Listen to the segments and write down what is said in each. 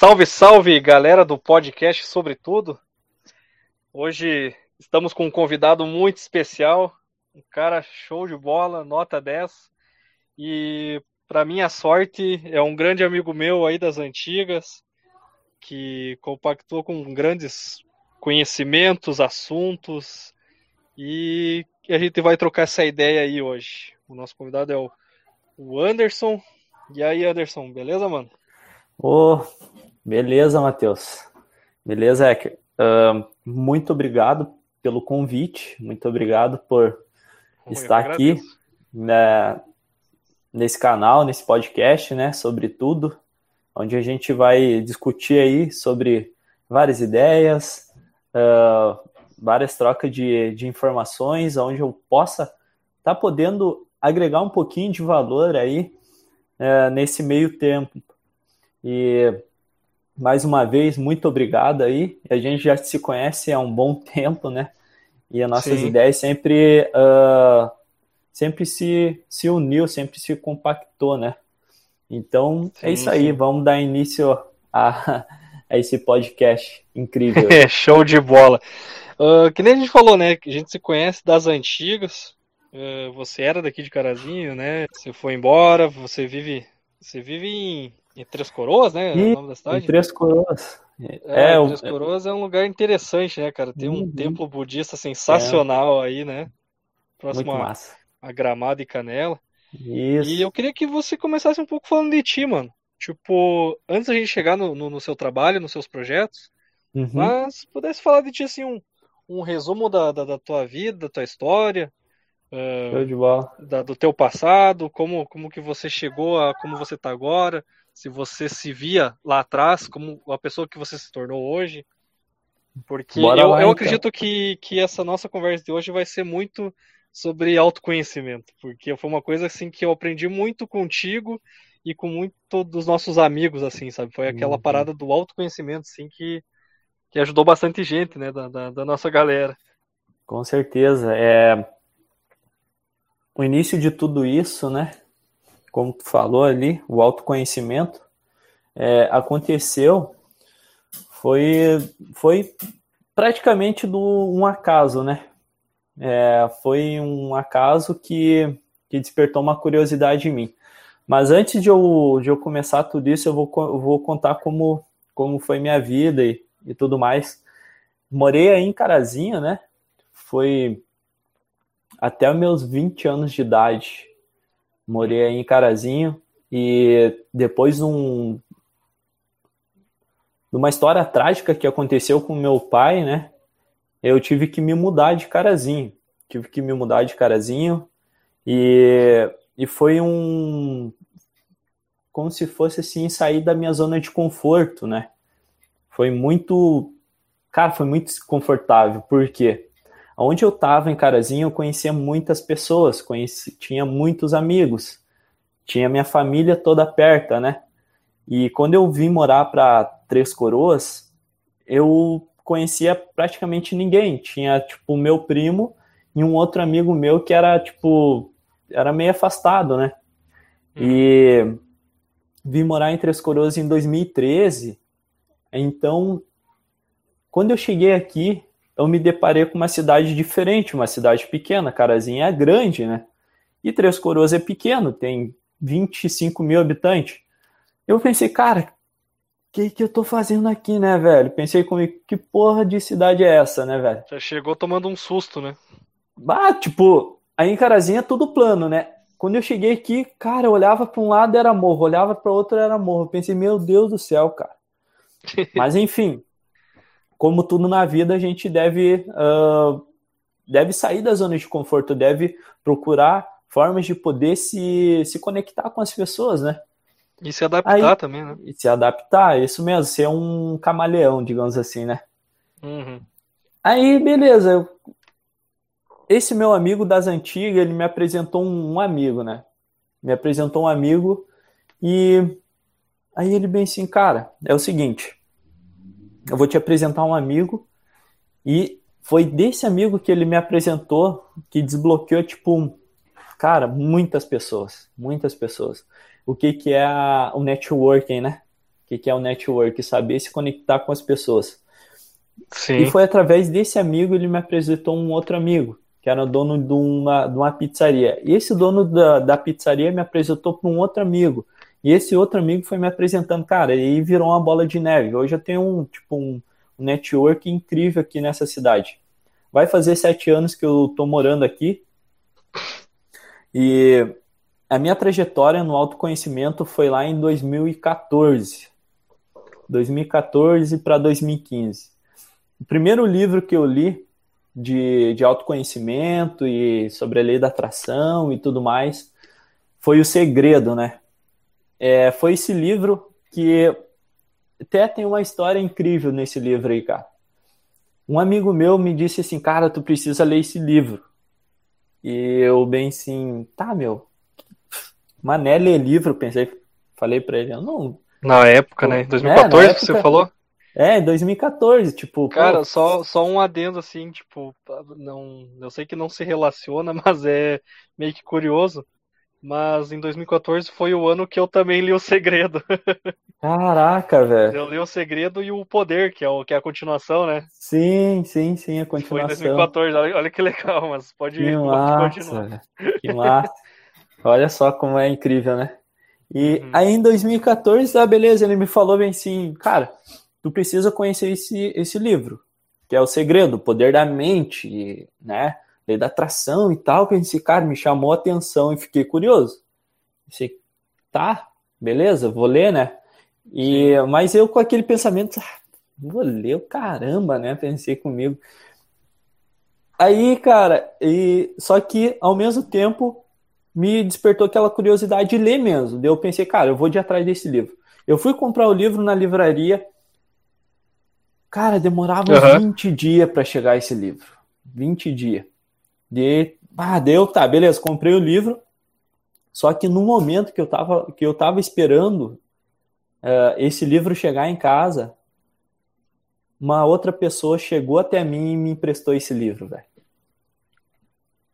Salve, salve, galera do podcast Sobretudo. Hoje estamos com um convidado muito especial, um cara show de bola, nota 10. E para minha sorte, é um grande amigo meu aí das antigas, que compactou com grandes conhecimentos, assuntos, e a gente vai trocar essa ideia aí hoje. O nosso convidado é o Anderson. E aí, Anderson, beleza, mano? Ô, oh, beleza, Matheus. Beleza, Ecker. Uh, muito obrigado pelo convite, muito obrigado por estar aqui né, nesse canal, nesse podcast, né, sobre tudo, onde a gente vai discutir aí sobre várias ideias, uh, várias trocas de, de informações, onde eu possa estar tá podendo agregar um pouquinho de valor aí uh, nesse meio tempo e mais uma vez, muito obrigado aí. A gente já se conhece há um bom tempo, né? E as nossas Sim. ideias sempre, uh, sempre se, se uniu, sempre se compactou, né? Então, é sim, é isso aí. Sim. Vamos dar início a, a esse podcast incrível. Show de bola. Uh, que nem a gente falou, né? Que a gente se conhece das antigas. Uh, você era daqui de Carazinho, né? Você foi embora, você vive, você vive em em Três Coroas, né? E, o nome da cidade? Em Três Coroas. É, é Três Coroas é um lugar interessante, né, cara? Tem um uhum. templo budista sensacional é. aí, né? Próximo a, a Gramado e Canela. Isso. E eu queria que você começasse um pouco falando de ti, mano. Tipo, antes da gente chegar no, no, no seu trabalho, nos seus projetos, uhum. mas pudesse falar de ti, assim, um, um resumo da, da, da tua vida, da tua história, uh, da, do teu passado, como, como que você chegou a como você tá agora, se você se via lá atrás como a pessoa que você se tornou hoje. Porque Bora eu, lá, eu então. acredito que, que essa nossa conversa de hoje vai ser muito sobre autoconhecimento, porque foi uma coisa assim que eu aprendi muito contigo e com muito dos nossos amigos, assim, sabe? Foi aquela uhum. parada do autoconhecimento, assim, que, que ajudou bastante gente, né, da, da, da nossa galera. Com certeza. É... O início de tudo isso, né, como tu falou ali, o autoconhecimento, é, aconteceu foi, foi praticamente do, um acaso, né? É, foi um acaso que, que despertou uma curiosidade em mim. Mas antes de eu, de eu começar tudo isso, eu vou, eu vou contar como, como foi minha vida e, e tudo mais. Morei aí em Carazinho, né? Foi até meus 20 anos de idade. Morei aí em Carazinho e depois de um, uma história trágica que aconteceu com meu pai, né? Eu tive que me mudar de Carazinho. Tive que me mudar de Carazinho e, e foi um como se fosse assim sair da minha zona de conforto, né? Foi muito, cara, foi muito desconfortável, porque Onde eu estava em Carazinho, eu conhecia muitas pessoas, conheci, tinha muitos amigos, tinha minha família toda perto, né? E quando eu vim morar para Três Coroas, eu conhecia praticamente ninguém. Tinha, tipo, o meu primo e um outro amigo meu que era, tipo, era meio afastado, né? E vim morar em Três Coroas em 2013. Então, quando eu cheguei aqui, eu me deparei com uma cidade diferente, uma cidade pequena. Carazinha é grande, né? E Três Coroas é pequeno, tem 25 mil habitantes. Eu pensei, cara, o que, que eu tô fazendo aqui, né, velho? Pensei comigo, que porra de cidade é essa, né, velho? Já chegou tomando um susto, né? Ah, tipo, aí em Carazinha é tudo plano, né? Quando eu cheguei aqui, cara, eu olhava para um lado era morro, olhava para outro era morro. Eu pensei, meu Deus do céu, cara. Mas enfim, como tudo na vida, a gente deve, uh, deve sair da zona de conforto, deve procurar formas de poder se, se conectar com as pessoas, né? E se adaptar Aí, também, né? E se adaptar, isso mesmo, ser um camaleão, digamos assim, né? Uhum. Aí, beleza. Esse meu amigo das antigas, ele me apresentou um, um amigo, né? Me apresentou um amigo e aí ele bem assim, cara, é o seguinte, eu vou te apresentar um amigo e foi desse amigo que ele me apresentou que desbloqueou, tipo, cara, muitas pessoas, muitas pessoas. O que que é a, o networking, né? o que é o network, saber se conectar com as pessoas. Sim. E foi através desse amigo ele me apresentou um outro amigo, que era dono de uma, de uma pizzaria. E esse dono da, da pizzaria me apresentou para um outro amigo. E esse outro amigo foi me apresentando, cara, e virou uma bola de neve. Hoje eu tenho um, tipo, um, network incrível aqui nessa cidade. Vai fazer sete anos que eu tô morando aqui. E a minha trajetória no autoconhecimento foi lá em 2014. 2014 para 2015. O primeiro livro que eu li de, de autoconhecimento e sobre a lei da atração e tudo mais foi O Segredo, né? É, foi esse livro que até tem uma história incrível nesse livro aí, cara. Um amigo meu me disse assim, cara, tu precisa ler esse livro. E eu bem assim, tá, meu, mané ler livro, pensei, falei pra ele, eu não... Na época, né? 2014 é, época, você falou? É, 2014, tipo. Cara, pô... só, só um adendo assim, tipo, não, eu sei que não se relaciona, mas é meio que curioso. Mas em 2014 foi o ano que eu também li O Segredo. Caraca, velho. Eu li O Segredo e O Poder, que é, o, que é a continuação, né? Sim, sim, sim, a continuação. Foi em 2014, olha, olha que legal, mas pode, que massa, continuar. Que massa. olha só como é incrível, né? E uhum. aí em 2014, ah, beleza, ele me falou bem assim, cara, tu precisa conhecer esse, esse livro, que é o segredo, o poder da mente, né? Da atração e tal, que esse cara me chamou a atenção e fiquei curioso. Pensei, tá, beleza, vou ler, né? E, mas eu com aquele pensamento, ah, vou ler o caramba, né? Pensei comigo. Aí, cara, e só que ao mesmo tempo me despertou aquela curiosidade de ler mesmo. Eu pensei, cara, eu vou de atrás desse livro. Eu fui comprar o livro na livraria, Cara, demorava uhum. 20 dias para chegar esse livro. 20 dias. De, ah, deu, tá, beleza, comprei o livro. Só que no momento que eu tava, que eu tava esperando uh, esse livro chegar em casa, uma outra pessoa chegou até mim e me emprestou esse livro, velho.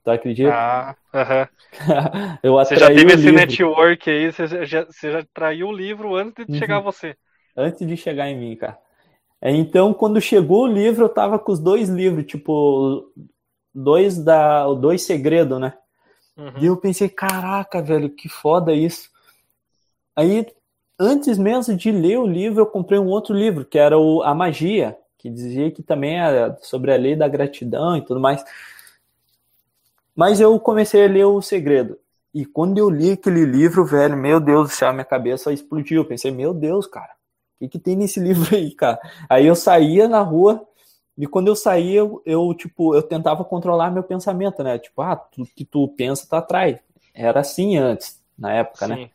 Tu acredita? Ah, aham. eu você já teve esse livro. network aí, você já, você já traiu o livro antes de uhum. chegar a você. Antes de chegar em mim, cara. Então, quando chegou o livro, eu tava com os dois livros, tipo, dois da, dois segredos, né? Uhum. E eu pensei, caraca, velho, que foda isso. Aí, antes mesmo de ler o livro, eu comprei um outro livro, que era o A Magia, que dizia que também era sobre a lei da gratidão e tudo mais. Mas eu comecei a ler o segredo. E quando eu li aquele livro, velho, meu Deus do céu, minha cabeça explodiu. Eu pensei, meu Deus, cara, o que, que tem nesse livro aí, cara? Aí eu saía na rua e quando eu saía, eu, eu, tipo, eu tentava controlar meu pensamento, né? Tipo, ah, tudo que tu pensa tá atrás. Era assim antes, na época, né? Sim. né?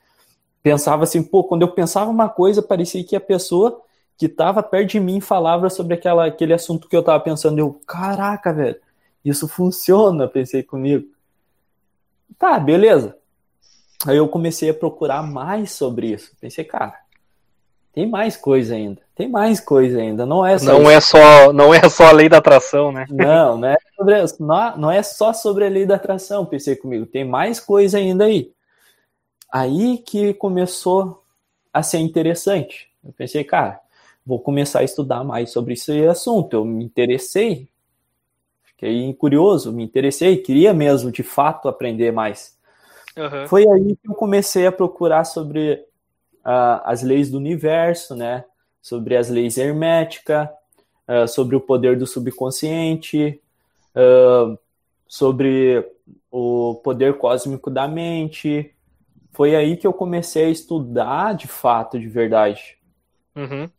Pensava assim, pô, quando eu pensava uma coisa, parecia que a pessoa que tava perto de mim falava sobre aquela, aquele assunto que eu tava pensando. Eu, caraca, velho, isso funciona, pensei comigo. Tá, beleza. Aí eu comecei a procurar mais sobre isso. Pensei, cara, tem mais coisa ainda. Tem mais coisa ainda. Não é só. Não isso. é só, não é só a lei da atração, né? Não, não é, sobre, não, não é só sobre a lei da atração, pensei comigo. Tem mais coisa ainda aí. Aí que começou a ser interessante. Eu pensei, cara, vou começar a estudar mais sobre esse assunto. Eu me interessei, fiquei curioso, me interessei, queria mesmo de fato aprender mais. Uhum. Foi aí que eu comecei a procurar sobre uh, as leis do universo, né? Sobre as leis herméticas, uh, sobre o poder do subconsciente, uh, sobre o poder cósmico da mente. Foi aí que eu comecei a estudar de fato, de verdade. Uhum.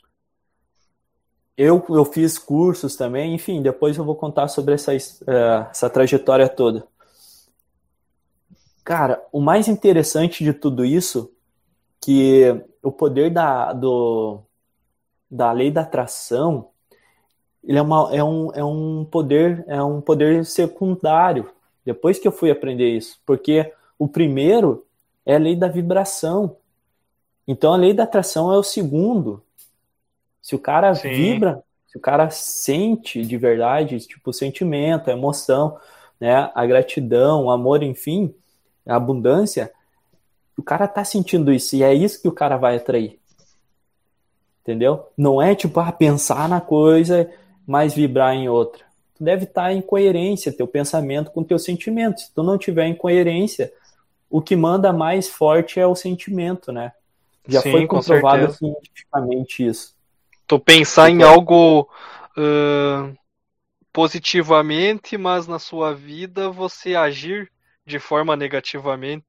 Eu, eu fiz cursos também, enfim, depois eu vou contar sobre essa, essa trajetória toda. Cara, o mais interessante de tudo isso que o poder da, do, da lei da atração ele é, uma, é, um, é um poder é um poder secundário depois que eu fui aprender isso porque o primeiro é a lei da vibração então a lei da atração é o segundo se o cara Sim. vibra se o cara sente de verdade tipo o sentimento a emoção né a gratidão o amor enfim a abundância o cara tá sentindo isso e é isso que o cara vai atrair. Entendeu? Não é tipo, ah, pensar na coisa, mas vibrar em outra. Tu deve estar em coerência, teu pensamento com teu sentimento. Se tu não tiver em coerência, o que manda mais forte é o sentimento, né? Já Sim, foi comprovado cientificamente isso. Tu pensar em algo uh, positivamente, mas na sua vida você agir de forma negativamente,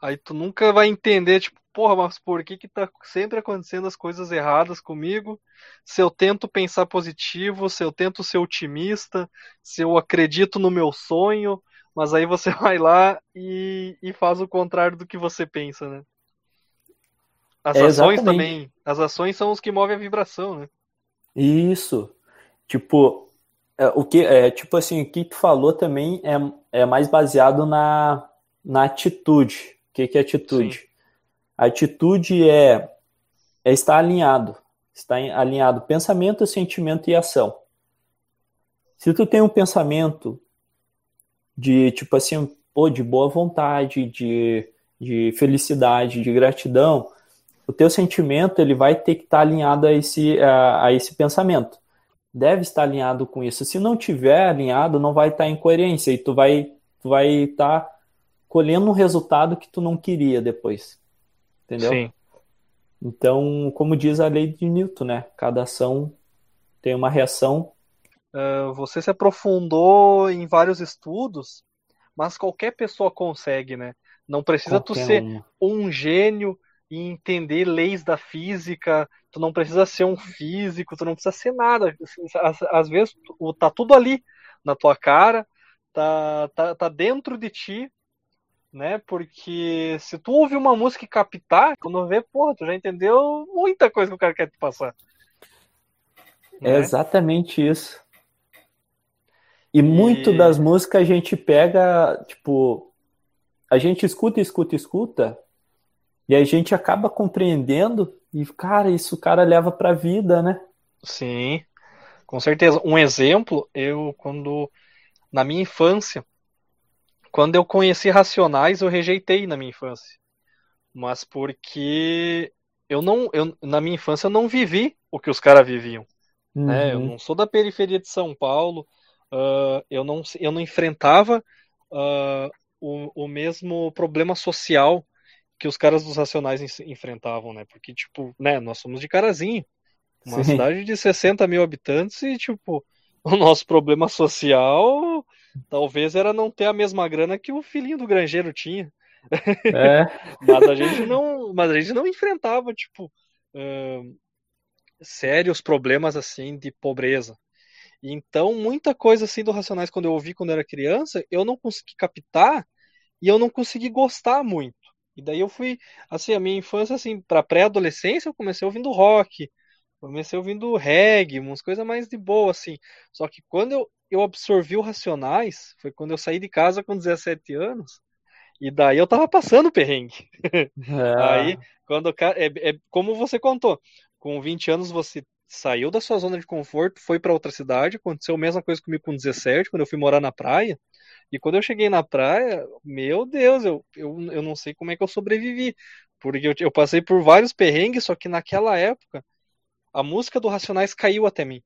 aí tu nunca vai entender, tipo, porra, mas por que que tá sempre acontecendo as coisas erradas comigo? Se eu tento pensar positivo, se eu tento ser otimista, se eu acredito no meu sonho, mas aí você vai lá e, e faz o contrário do que você pensa, né? As é ações também. As ações são os que movem a vibração, né? Isso. Tipo, é, o que é tipo assim, o que tu falou também é, é mais baseado na, na atitude. O que, que é atitude? Sim. Atitude é, é estar alinhado. Está alinhado pensamento, sentimento e ação. Se tu tem um pensamento de tipo assim, pô, de boa vontade, de, de felicidade, de gratidão, o teu sentimento ele vai ter que estar alinhado a esse, a, a esse pensamento. Deve estar alinhado com isso. Se não tiver alinhado, não vai estar em coerência e tu vai, tu vai estar colhendo um resultado que tu não queria depois. Entendeu? Sim. Então, como diz a lei de Newton, né? Cada ação tem uma reação. Uh, você se aprofundou em vários estudos, mas qualquer pessoa consegue, né? Não precisa qualquer tu ser um. um gênio e entender leis da física, tu não precisa ser um físico, tu não precisa ser nada. Às, às vezes tá tudo ali na tua cara, tá, tá, tá dentro de ti, né? Porque se tu ouvir uma música e captar, quando vê, porra, tu já entendeu muita coisa que o cara quer te passar. É né? exatamente isso. E, e muito das músicas a gente pega, tipo, a gente escuta, escuta, escuta, e a gente acaba compreendendo e, cara, isso o cara leva pra vida, né? Sim, com certeza. Um exemplo, eu, quando, na minha infância, quando eu conheci Racionais, eu rejeitei na minha infância. Mas porque eu não, eu, na minha infância, eu não vivi o que os caras viviam. Uhum. Né? Eu uhum. não sou da periferia de São Paulo, uh, eu, não, eu não enfrentava uh, o, o mesmo problema social que os caras dos Racionais enfrentavam, né? Porque, tipo, né, nós somos de Carazinho, uma Sim. cidade de 60 mil habitantes e, tipo, o nosso problema social talvez era não ter a mesma grana que o filhinho do granjeiro tinha. É. mas a gente não, mas a gente não enfrentava, tipo, sérios problemas assim de pobreza. Então, muita coisa assim do Racionais quando eu ouvi quando eu era criança, eu não consegui captar e eu não consegui gostar muito. E daí eu fui, assim, a minha infância, assim, pra pré-adolescência, eu comecei ouvindo rock, comecei ouvindo reggae, umas coisas mais de boa, assim. Só que quando eu, eu absorvi o Racionais, foi quando eu saí de casa com 17 anos, e daí eu tava passando perrengue. É. Aí, quando é, é como você contou, com 20 anos você saiu da sua zona de conforto, foi para outra cidade, aconteceu a mesma coisa comigo com 17, quando eu fui morar na praia. E quando eu cheguei na praia, meu Deus, eu, eu, eu não sei como é que eu sobrevivi. Porque eu, eu passei por vários perrengues, só que naquela época a música do Racionais caiu até mim.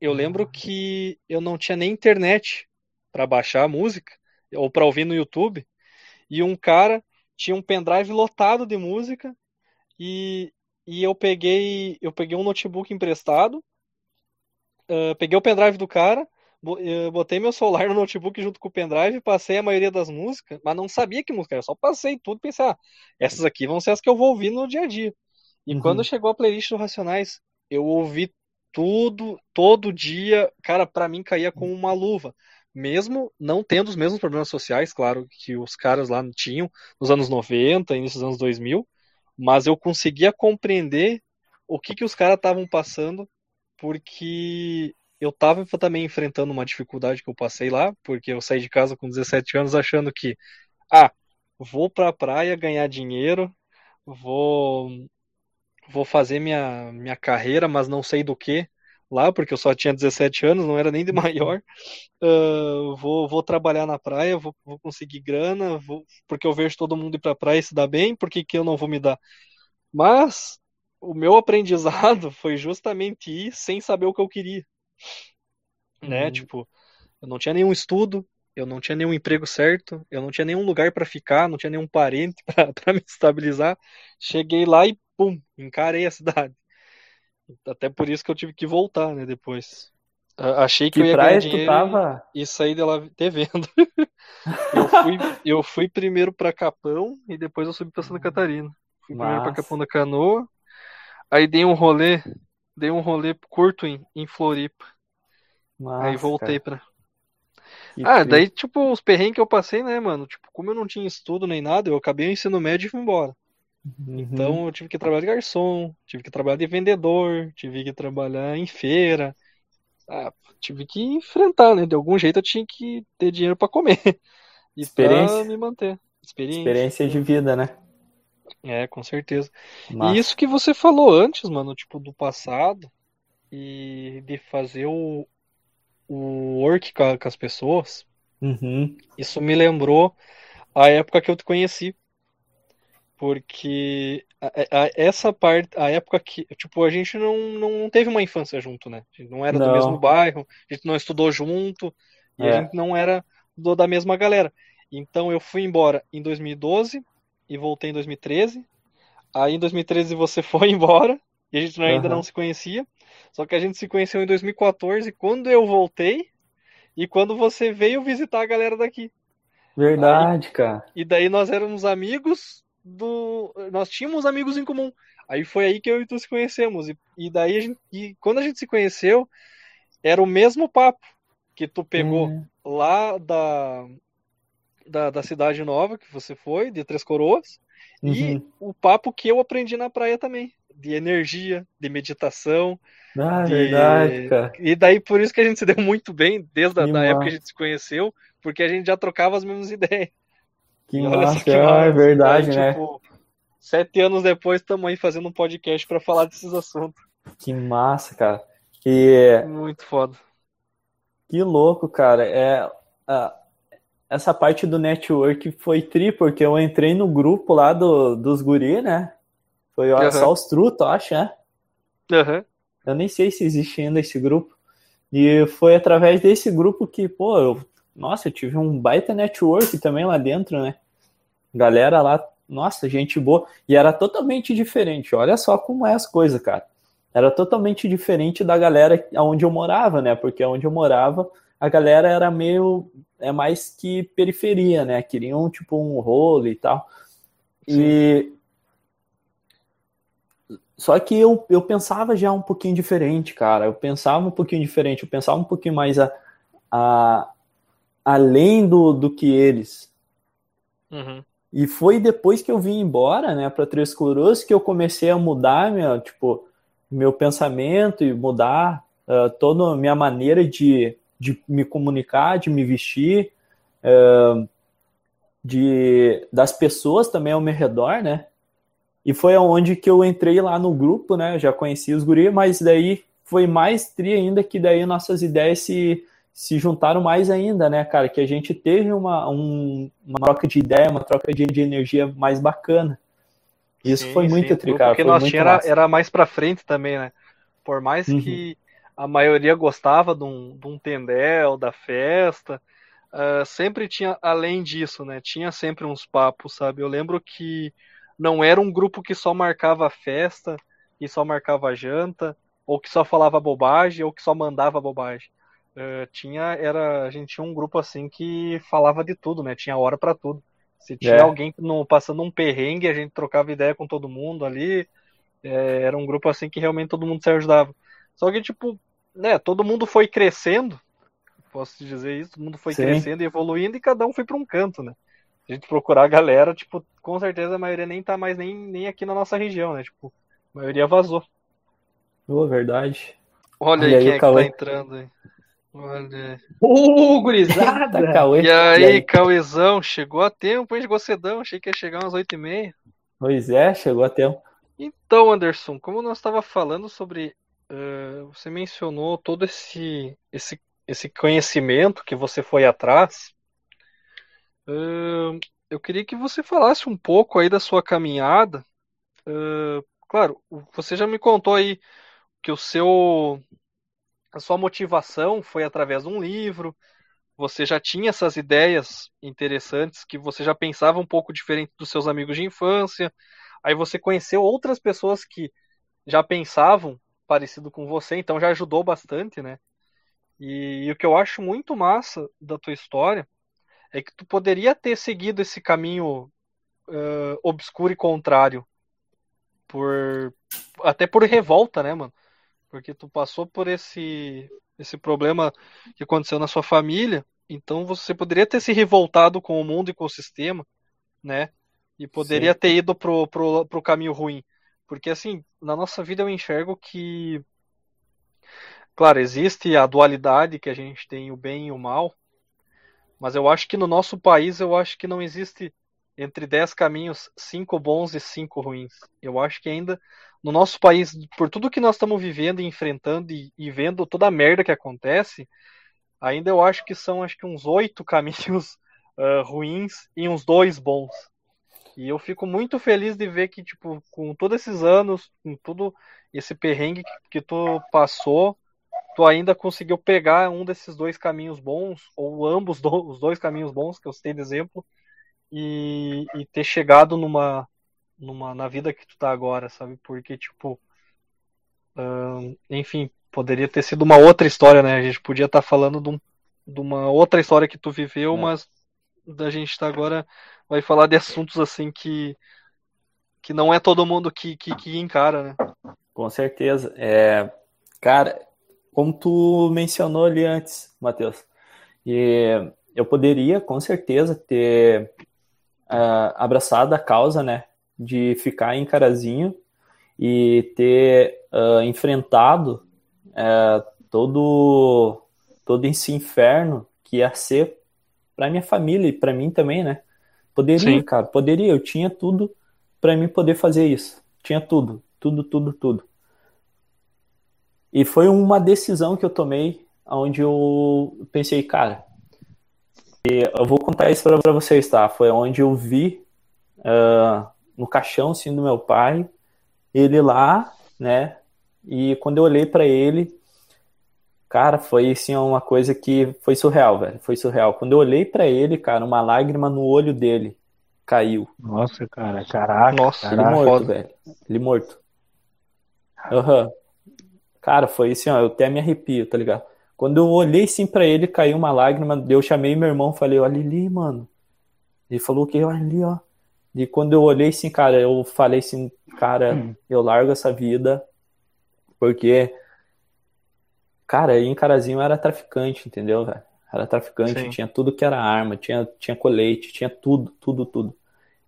Eu lembro ah. que eu não tinha nem internet para baixar a música ou para ouvir no YouTube. E um cara tinha um pendrive lotado de música e, e eu peguei eu peguei um notebook emprestado, uh, peguei o pendrive do cara eu botei meu celular no notebook junto com o pendrive, passei a maioria das músicas, mas não sabia que música era, só passei tudo e pensei, ah, essas aqui vão ser as que eu vou ouvir no dia a dia. E uhum. quando chegou a playlist do Racionais, eu ouvi tudo, todo dia, cara, para mim caía com uma luva. Mesmo não tendo os mesmos problemas sociais, claro, que os caras lá tinham nos anos 90, início dos anos 2000, mas eu conseguia compreender o que, que os caras estavam passando, porque eu tava também enfrentando uma dificuldade que eu passei lá, porque eu saí de casa com 17 anos achando que, ah, vou pra praia ganhar dinheiro, vou vou fazer minha, minha carreira, mas não sei do que lá, porque eu só tinha 17 anos, não era nem de maior. Uh, vou, vou trabalhar na praia, vou, vou conseguir grana, vou, porque eu vejo todo mundo ir pra praia e se dá bem, por que, que eu não vou me dar? Mas o meu aprendizado foi justamente ir sem saber o que eu queria. Né? Uhum. Tipo, eu não tinha nenhum estudo, eu não tinha nenhum emprego certo, eu não tinha nenhum lugar para ficar, não tinha nenhum parente para me estabilizar. Cheguei lá e pum, encarei a cidade. Até por isso que eu tive que voltar, né, depois. Achei que, Que eu ia ganhar dinheiro tava? e sair dela devendo. eu, fui, eu fui primeiro para Capão e depois eu subi para Santa Catarina. Fui primeiro para. Capão da Canoa, aí dei um rolê, dei um rolê curto em, em Floripa. Massa, aí voltei. Que Ah, daí, tipo, os perrengues que eu passei, né, mano? Tipo, como eu não tinha estudo nem nada, eu acabei o ensino médio e fui embora. Uhum. Então eu tive que trabalhar de garçom, tive que trabalhar de vendedor, tive que trabalhar em feira. Ah, tive que enfrentar, né? De algum jeito eu tinha que ter dinheiro pra comer e pra Experiência. me manter. Experiência. Experiência de vida, né? É, com certeza. Massa. E isso que você falou antes, mano, tipo, do passado e de fazer o, o work com as pessoas, Uhum. isso me lembrou a época que eu te conheci. Porque a- a- essa parte, a época que, tipo, a gente não, não teve uma infância junto, né? A gente não era do Não. mesmo bairro, a gente não estudou junto, e a É. gente não era do- da mesma galera. Então eu fui embora em 2012 e voltei em 2013. Aí em 2013 você foi embora e a gente ainda Aham. não se conhecia. Só que a gente se conheceu em 2014 quando eu voltei e quando você veio visitar a galera daqui. Verdade, cara. E daí nós éramos amigos do. Nós tínhamos amigos em comum. Aí foi aí que eu e tu se conhecemos. E, e daí a gente. E quando a gente se conheceu, era o mesmo papo que tu pegou É. lá da, da, da cidade nova que você foi, de Três Coroas, e Uhum. o papo que eu aprendi na praia também. De energia, de meditação. Ah, de- verdade, cara. E daí por isso que a gente se deu muito bem desde a da época que a gente se conheceu, porque a gente já trocava as mesmas ideias. Que massa. que é massa. verdade, Daí, né? tipo, sete anos depois, estamos aí fazendo um podcast pra falar desses assuntos. Que massa, cara. E Muito foda. que louco, cara. É, a- essa parte do network foi tri, porque eu entrei no grupo lá do, dos guri, né? Foi Aham. só os trutos, acho, né? Aham. Eu nem sei se existe ainda esse grupo. E foi através desse grupo que, pô, eu, nossa, eu tive um baita network também lá dentro, né? Galera lá, nossa, gente boa. E era totalmente diferente. Olha só como é as coisas, cara. Era totalmente diferente da galera onde eu morava, né? Porque onde eu morava, a galera era meio. É mais que periferia, né? Queriam, tipo, um rolo e tal. E. Só que eu, eu pensava já um pouquinho diferente, cara. Eu pensava um pouquinho diferente. Eu pensava um pouquinho mais a, a, além do, do que eles. Uhum. E foi depois que eu vim embora, né, para Três Coroas, que eu comecei a mudar meu, tipo, meu pensamento e mudar uh, toda a minha maneira de, de me comunicar, de me vestir, uh, de das pessoas também ao meu redor, né? E foi aonde que eu entrei lá no grupo, né? Eu já conheci os guri, mas daí foi mais tri ainda que daí nossas ideias se se juntaram mais ainda, né, cara? Que a gente teve uma, um, uma troca de ideia, uma troca de, de energia mais bacana. Isso Sim, foi muito sim. tri, O cara. Porque nós tinha era, era mais pra frente também, né? Por mais Uhum. que a maioria gostava de um, de um tendel, da festa, ah, sempre tinha, além disso, né? Tinha sempre uns papos, sabe? Eu lembro que não era um grupo que só marcava a festa, que só marcava janta, ou que só falava bobagem, ou que só mandava bobagem. Ah, tinha, era, a gente tinha um grupo assim que falava de tudo, né? Tinha hora pra tudo. Se tinha É. alguém no, passando um perrengue, a gente trocava ideia com todo mundo ali. É, era um grupo assim que realmente todo mundo se ajudava. Só que, tipo, né, todo mundo foi crescendo, posso te dizer isso, todo mundo foi Sim. crescendo e evoluindo e cada um foi pra um canto, né? A gente procurar a galera, tipo, com certeza a maioria nem tá mais nem, nem aqui na nossa região, né? Tipo, a maioria vazou. Boa, verdade. Olha, aí aí quem é que Cauê. tá entrando aí. Olha. Ô, gurizada! Tá, Cauê. E aí, aí? Cauezão, chegou a tempo, hein? Chegou cedão, achei que ia chegar umas 8 e meia. Pois é, chegou a tempo. Então, Anderson, como nós estava falando sobre, eh, você mencionou todo esse, esse, esse conhecimento que você foi atrás. eh, eu queria que você falasse um pouco aí da sua caminhada, eh, claro, você já me contou aí que o seu a sua motivação foi através de um livro, você já tinha essas ideias interessantes que você já pensava um pouco diferente dos seus amigos de infância, aí você conheceu outras pessoas que já pensavam parecido com você, então já ajudou bastante, né? E, e o que eu acho muito massa da tua história é que tu poderia ter seguido esse caminho uh, obscuro e contrário por até por revolta, né, mano? Porque tu passou por esse esse problema que aconteceu na sua família, então você poderia ter se revoltado com o mundo e com o sistema, né? E poderia Sim. ter ido pro, pro, pro caminho ruim. Porque assim, na nossa vida eu enxergo que claro, existe a dualidade que a gente tem o bem e o mal, mas eu acho que no nosso país eu acho que não existe entre 10 caminhos, cinco bons e cinco ruins. Eu acho que ainda no nosso país, por tudo que nós estamos vivendo e enfrentando e, e, vendo toda a merda que acontece, ainda eu acho que são acho que uns oito caminhos uh, ruins e uns dois bons. E eu fico muito feliz de ver que, tipo, com todos esses anos, com todo esse perrengue que, que tu passou, tu ainda conseguiu pegar um desses dois caminhos bons, ou ambos do, os dois caminhos bons que eu citei de exemplo, e, e ter chegado numa, numa na vida que tu tá agora, sabe? Porque, tipo, enfim, poderia ter sido uma outra história, né? A gente podia estar tá falando de, um, de, uma outra história que tu viveu, é. mas a gente tá agora vai falar de assuntos assim que que não é todo mundo que, que, que encara, né? Com certeza. É, cara, como tu mencionou ali antes, Matheus, e eu poderia com certeza ter uh, abraçado a causa, né, de ficar em Carazinho e ter uh, enfrentado uh, todo todo esse inferno que ia ser para minha família e para mim também, né? Poderia, Sim. cara, poderia. Eu tinha tudo para mim poder fazer isso. Tinha tudo, tudo, tudo, tudo. E foi uma decisão que eu tomei, onde eu pensei, cara, eu vou contar isso para vocês, tá? Foi onde eu vi uh, no caixão assim, do meu pai, ele lá, né? E quando eu olhei para ele, cara, foi assim uma coisa que foi surreal, velho. Foi surreal. Quando eu olhei para ele, cara, uma lágrima no olho dele caiu. Nossa, cara, caraca. Nossa, caraca. ele morto, velho. Ele morto. Aham. Uhum. Cara, foi assim, ó, eu até me arrepio, tá ligado? Quando eu olhei sim para ele, caiu uma lágrima, eu chamei meu irmão, falei, olha ali, mano. Ele falou que olha ali, ó. E quando eu olhei assim, cara, eu falei assim, cara, hum. eu largo essa vida, porque, cara, em Carazinho era traficante, entendeu, velho? Era traficante, Sim. tinha tudo que era arma, tinha, tinha colete, tinha tudo, tudo, tudo.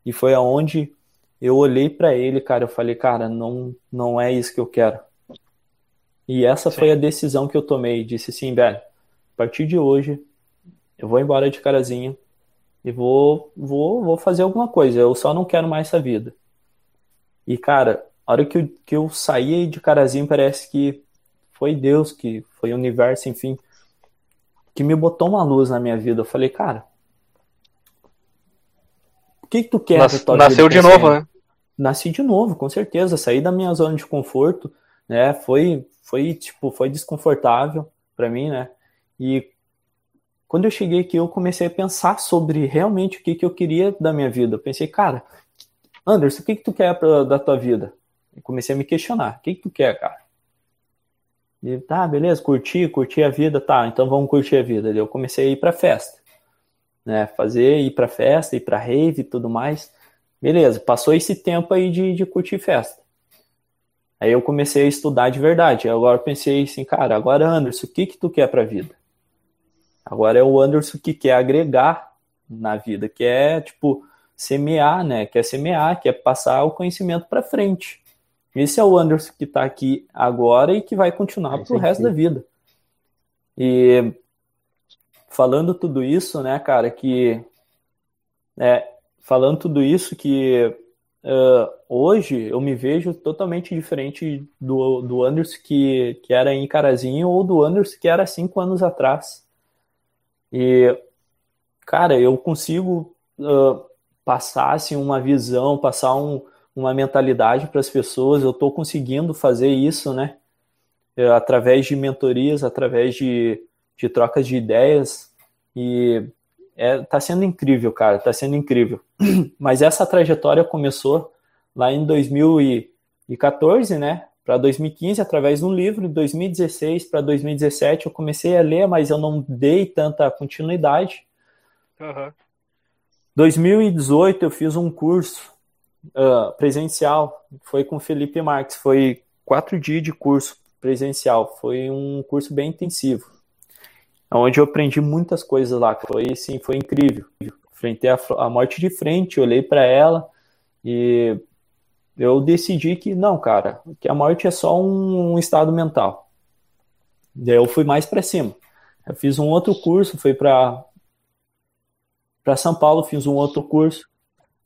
E foi aonde eu olhei para ele, cara, eu falei, cara, não, não é isso que eu quero. E essa Sim. foi a decisão que eu tomei. Disse assim, velho, a partir de hoje eu vou embora de carazinho e vou, vou, vou fazer alguma coisa. Eu só não quero mais essa vida. E, cara, a hora que eu, que eu saí de carazinho, parece que foi Deus, que foi o universo, enfim, que me botou uma luz na minha vida. Eu falei, cara, o que, que tu quer? Nas, nasceu de novo, né? Nasci de novo, com certeza. Saí da minha zona de conforto, né? Foi, foi tipo, foi desconfortável para mim, né? E quando eu cheguei aqui, eu comecei a pensar sobre realmente o que, que eu queria da minha vida. Eu pensei, cara, Anderson, o que, que tu quer pra, da tua vida? Comecei a me questionar, o que, que tu quer, cara? E tá, beleza, curti, curti a vida, tá, então vamos curtir a vida. Eu comecei a ir pra festa, né? Fazer, ir pra festa, ir pra rave e tudo mais. Beleza, passou esse tempo aí de, de curtir festa. Aí eu comecei a estudar de verdade. Agora pensei assim, cara, agora Anderson, o que que tu quer para a vida? Agora é o Anderson que quer agregar na vida, que é tipo semear, né? Quer semear, quer passar o conhecimento para frente. Esse é o Anderson que está aqui agora e que vai continuar é, pro resto da vida. E falando tudo isso, né, cara, que é, falando tudo isso que Uh, hoje eu me vejo totalmente diferente do, do Anderson que, que era em Carazinho ou do Anderson que era cinco anos atrás. E, cara, eu consigo uh, passar assim, uma visão, passar um, uma mentalidade para as pessoas. Eu estou conseguindo fazer isso, né? É, através de mentorias, através de, de trocas de ideias. E é, tá sendo incrível, cara, tá sendo incrível. Mas essa trajetória começou lá em 2014, né? Para 2015, através de um livro, em 2016 para 2017 eu comecei a ler, mas eu não dei tanta continuidade. Uhum. 2018 eu fiz um curso uh, presencial, foi com Felipe Marques, foi quatro dias de curso presencial, foi um curso bem intensivo, onde eu aprendi muitas coisas lá, foi sim, foi incrível. Enfrentei a, a morte de frente, olhei para ela e eu decidi que não, cara, que a morte é só um, um estado mental. Daí eu fui mais para cima. Eu fiz um outro curso, fui para para São Paulo, fiz um outro curso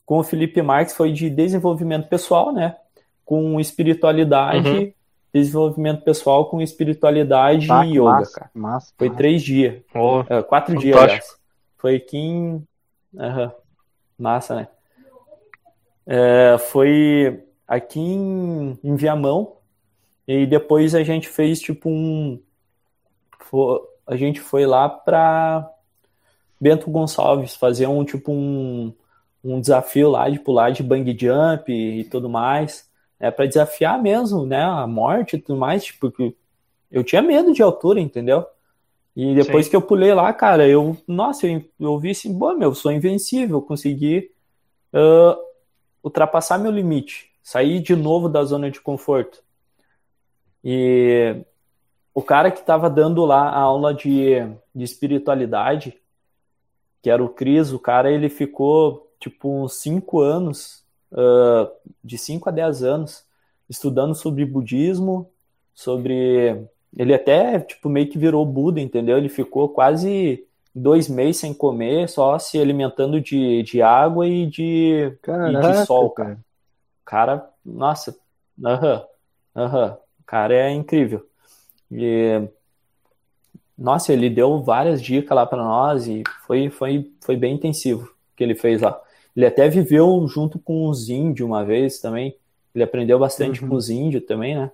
com o Felipe Marques, foi de desenvolvimento pessoal, né? Com espiritualidade, uhum. Desenvolvimento pessoal com espiritualidade ah, e yoga, massa, cara. Massa, foi massa. três dias. Oh, é, quatro fantástico. dias, aliás. Foi aqui em. Uhum. Massa, né? É, foi aqui em, em Viamão. E depois a gente fez tipo um. A gente foi lá para Bento Gonçalves fazer um tipo um, um desafio lá de pular de bang jump e, tudo mais, é para desafiar mesmo, né, a morte e tudo mais, porque tipo, eu tinha medo de altura, entendeu? E depois Sim. que eu pulei lá, cara, eu, nossa, eu, eu vi assim, bom, meu, sou invencível, consegui uh, ultrapassar meu limite, sair de novo da zona de conforto. E o cara que estava dando lá a aula de, de espiritualidade, que era o Cris, o cara ele ficou tipo uns 5 anos, uh, de 5 a 10 anos, estudando sobre budismo, sobre. Ele até tipo meio que virou Buda, entendeu? Ele ficou quase dois meses sem comer, só se alimentando de, de água e de, Caraca, e de sol, cara. Cara, nossa, aham, uh aham, -huh, uh -huh. o cara é incrível. E nossa, ele deu várias dicas lá para nós e foi, foi, foi bem intensivo que ele fez lá. Ele até viveu junto com os índios uma vez também. Ele aprendeu bastante uhum. com os índios também, né?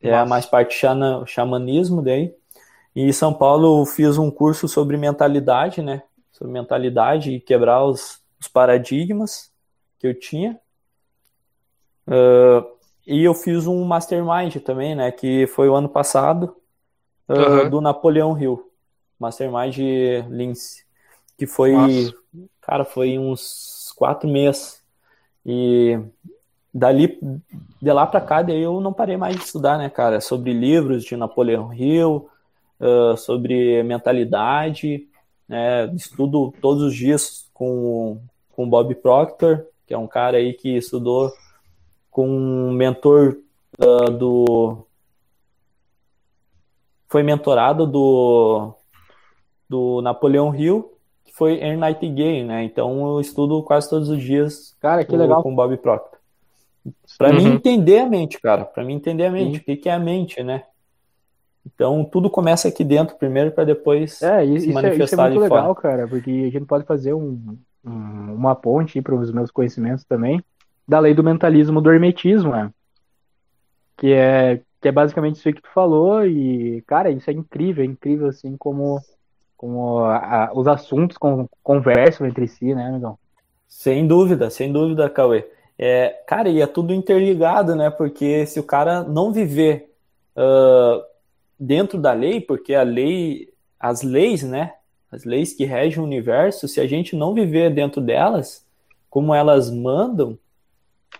É a mais parte xana, xamanismo daí. E em São Paulo eu fiz um curso sobre mentalidade, né? Sobre mentalidade e quebrar os, os paradigmas que eu tinha. Uh, e eu fiz um mastermind também, né? Que foi o ano passado uhum. do Napoleão Hill, Mastermind Lince, que foi, Nossa. cara, foi uns quatro meses. E dali de lá para cá daí eu não parei mais de estudar, né, cara, sobre livros de Napoleão Hill, uh, sobre mentalidade, né, estudo todos os dias com com Bob Proctor, que é um cara aí que estudou com um mentor uh, do foi mentorado do, do Napoleão Hill, que foi Air Nightingale, né? Então eu estudo quase todos os dias cara, que legal. com Bob Proctor. Para uhum. mim entender a mente, cara. Para mim entender a mente. Sim. O que, que é a mente, né? Então tudo começa aqui dentro primeiro para depois é, isso, se manifestar isso é, isso é muito legal, cara, porque a gente pode fazer um, um, uma ponte para os meus conhecimentos também da lei do mentalismo do hermetismo, né? Que é que é basicamente isso que tu falou, e, cara, isso é incrível, é incrível, assim, como, como a, os assuntos com, conversam entre si, né, amigão? Sem dúvida, sem dúvida, Cauê. É, cara, e é tudo interligado, né, porque se o cara não viver uh, dentro da lei, porque a lei, as leis, né, as leis que regem o universo, se a gente não viver dentro delas, como elas mandam,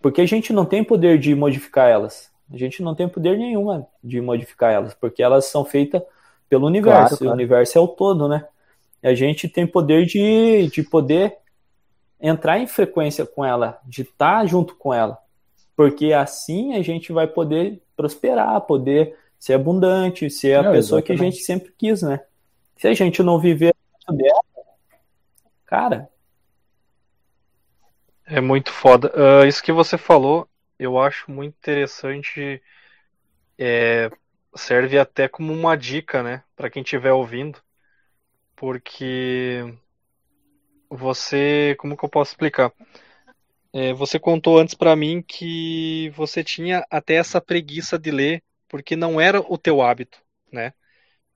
porque a gente não tem poder de modificar elas. A gente não tem poder nenhum de modificar elas, porque elas são feitas pelo universo. Claro, claro. O universo é o todo, né? E a gente tem poder de, de poder entrar em frequência com ela, de estar junto com ela. Porque assim a gente vai poder prosperar, poder ser abundante, ser a pessoa exatamente. que a gente sempre quis, né? Se a gente não viver dela, cara. É muito foda. Uh, isso que você falou eu acho muito interessante. É, serve até como uma dica, né, para quem estiver ouvindo, porque você, como que eu posso explicar? é, você contou antes para mim que você tinha até essa preguiça de ler porque não era o teu hábito, né?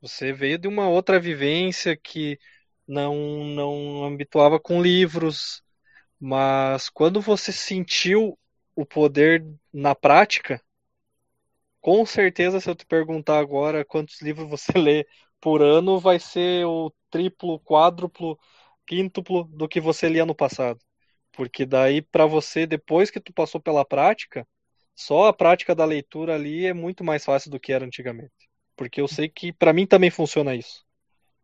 Você veio de uma outra vivência que não não habituava com livros, mas quando você sentiu o poder na prática, com certeza se eu te perguntar agora quantos livros você lê por ano, vai ser o triplo, quádruplo, quíntuplo do que você lia no passado. Porque daí para você, depois que tu passou pela prática, só a prática da leitura ali é muito mais fácil do que era antigamente. Porque eu sei que para mim também funciona isso.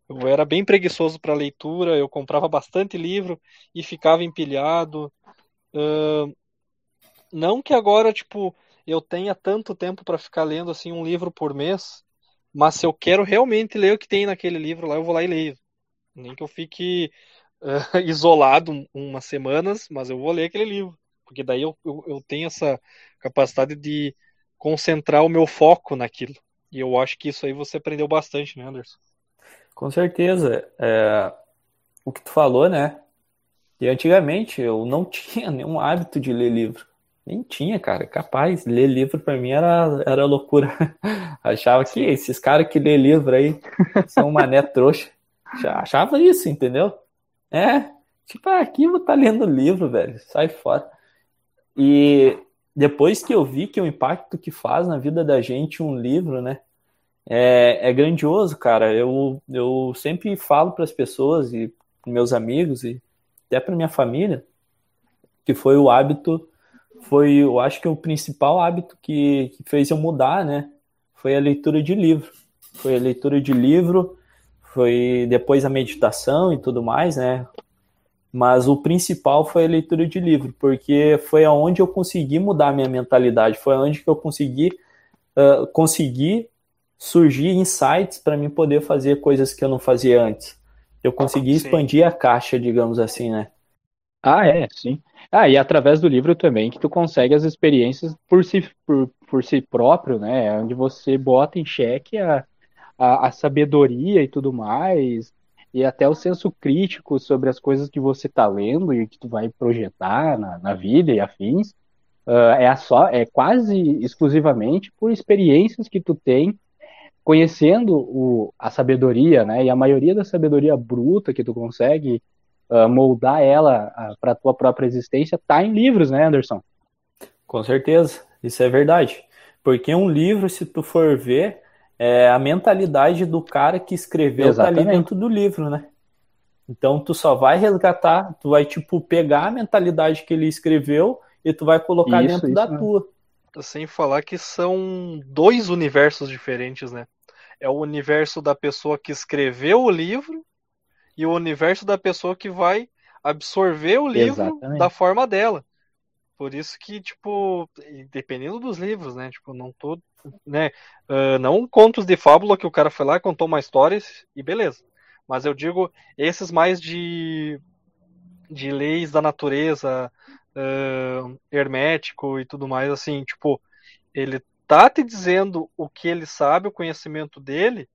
Eu era bem preguiçoso para leitura, eu comprava bastante livro e ficava empilhado. Uh, não que agora, tipo, eu tenha tanto tempo para ficar lendo assim um livro por mês, mas se eu quero realmente ler o que tem naquele livro lá, eu vou lá e leio. Nem que eu fique uh, isolado umas semanas, mas eu vou ler aquele livro, porque daí eu, eu, eu, tenho essa capacidade de concentrar o meu foco naquilo. E eu acho que isso aí você aprendeu bastante, né, Anderson? Com certeza. É, o que tu falou, né? E antigamente eu não tinha nenhum hábito de ler livro. Nem tinha, cara. Capaz, ler livro para mim era, era loucura. Achava que esses caras que lê livro aí são mané trouxa. Achava isso, entendeu? É, tipo, ah, aquilo tá lendo livro, velho, sai fora. E depois que eu vi que o impacto que faz na vida da gente um livro, né, é, é grandioso, cara. Eu, eu sempre falo para as pessoas e meus amigos e até para minha família que foi o hábito, foi, eu acho que o principal hábito que, que fez eu mudar, né, foi a leitura de livro. Foi a leitura de livro foi depois a meditação e tudo mais, né? Mas o principal foi a leitura de livro, porque foi aonde eu consegui mudar a minha mentalidade, foi aonde que eu consegui uh, consegui surgir insights para mim poder fazer coisas que eu não fazia antes. Eu consegui sim. expandir a caixa, digamos assim, né? Ah, é, sim. Ah, e através do livro também que tu consegue as experiências por si, por, por si próprio, né? Onde você bota em xeque a, a, a sabedoria e tudo mais, e até o senso crítico sobre as coisas que você está lendo e que tu vai projetar na, na vida e afins, uh, é, só, é quase exclusivamente por experiências que tu tem conhecendo o, a sabedoria, né? E a maioria da sabedoria bruta que tu consegue uh, moldar ela uh, para tua própria existência tá em livros, né, Anderson? Com certeza, isso é verdade. Porque um livro, se tu for ver, é a mentalidade do cara que escreveu Exatamente. tá ali dentro do livro, né? Então tu só vai resgatar, tu vai tipo pegar a mentalidade que ele escreveu e tu vai colocar isso, dentro isso, da né? tua. Sem falar que são dois universos diferentes, né? É o universo da pessoa que escreveu o livro e o universo da pessoa que vai absorver o livro Exatamente. da forma dela. Por isso que, tipo, dependendo dos livros, né? Tipo, não tô né? Uh, não contos de fábula que o cara foi lá, contou uma história e beleza. Mas eu digo esses mais de, de leis da natureza, uh, hermético e tudo mais, assim, tipo, ele tá te dizendo o que ele sabe, o conhecimento dele,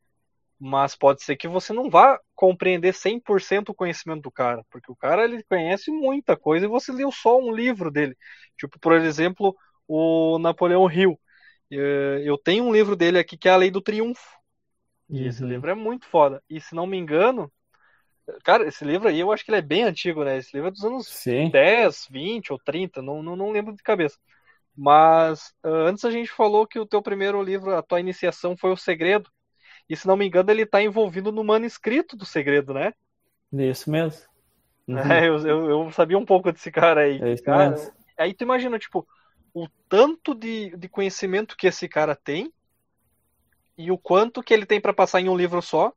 mas pode ser que você não vá compreender 100% o conhecimento do cara, porque o cara ele conhece muita coisa e você leu só um livro dele. Tipo, por exemplo, o Napoleão Hill. Eu tenho um livro dele aqui que é A Lei do Triunfo. E uhum. esse livro é muito foda. E se não me engano, cara, esse livro aí eu acho que ele é bem antigo, né? Esse livro é dos anos Sim. 10, 20 ou 30, não, não, não lembro de cabeça. Mas uh, antes a gente falou que o teu primeiro livro, a tua iniciação foi O Segredo. E se não me engano, ele está envolvido no manuscrito do Segredo, né? Isso mesmo. Uhum. É, eu, eu, eu, sabia um pouco desse cara aí. É isso cara, mesmo. Aí tu imagina, tipo, o tanto de, de conhecimento que esse cara tem e o quanto que ele tem para passar em um livro só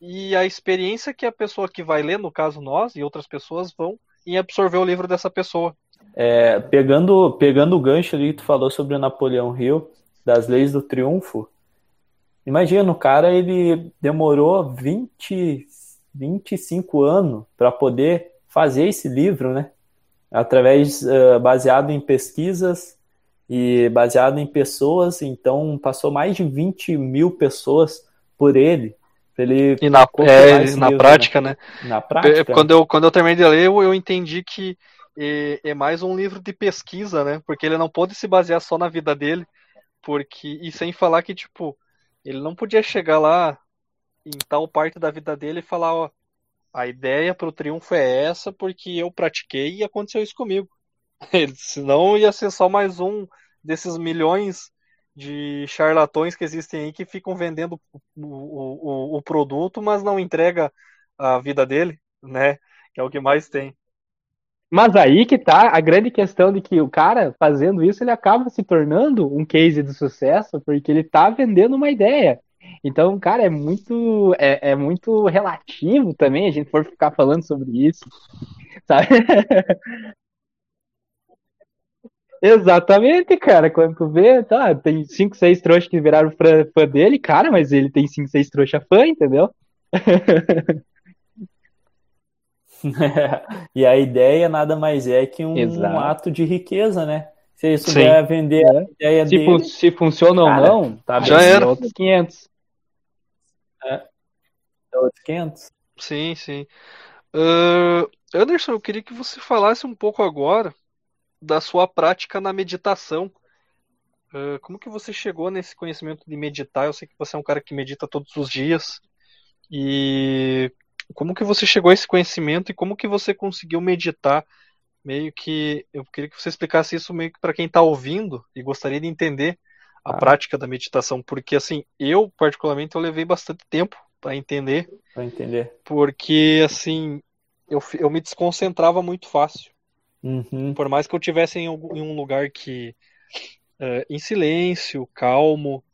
e a experiência que a pessoa que vai ler, no caso nós e outras pessoas, vão em absorver o livro dessa pessoa. É, pegando, pegando o gancho ali que tu falou sobre o Napoleão Hill, das leis do triunfo, imagina, o cara ele demorou 20, 25 anos para poder fazer esse livro, né? Através, uh, baseado em pesquisas e baseado em pessoas, então passou mais de 20 mil pessoas por ele. ele e na, é, na livro, prática, né? né? Na prática. Quando eu, quando eu terminei de ler, eu, eu entendi que é, é mais um livro de pesquisa, né? Porque ele não pode se basear só na vida dele, porque e sem falar que tipo ele não podia chegar lá em tal parte da vida dele e falar, ó, a ideia para o triunfo é essa porque eu pratiquei e aconteceu isso comigo. Ele, senão ia ser só mais um desses milhões de charlatões que existem aí que ficam vendendo o, o, o produto, mas não entrega a vida dele, né? Que é o que mais tem. Mas aí que tá a grande questão de que o cara fazendo isso, ele acaba se tornando um case de sucesso, porque ele tá vendendo uma ideia. Então, cara, é muito, é, é muito relativo também a gente for ficar falando sobre isso, sabe? Exatamente, cara. Quando tu vê, tá, tem 5, 6 trouxas que viraram fã dele, cara, mas ele tem 5, 6 trouxas fã, entendeu? e a ideia nada mais é que um, um ato de riqueza, né? Se isso vai vender a ideia se dele... Fun se funciona cara, ou não, tá já era. outros 500. É. é outros 500. Sim, sim. Uh, Anderson, eu queria que você falasse um pouco agora da sua prática na meditação. Uh, como que você chegou nesse conhecimento de meditar? Eu sei que você é um cara que medita todos os dias. E como que você chegou a esse conhecimento e como que você conseguiu meditar? Meio que eu queria que você explicasse isso meio que para quem está ouvindo e gostaria de entender a ah. prática da meditação, porque assim, eu particularmente eu levei bastante tempo para entender. Para entender. Porque assim, eu, eu me desconcentrava muito fácil. Uhum. Por mais que eu tivesse em, algum, em um lugar que uh, em silêncio, calmo,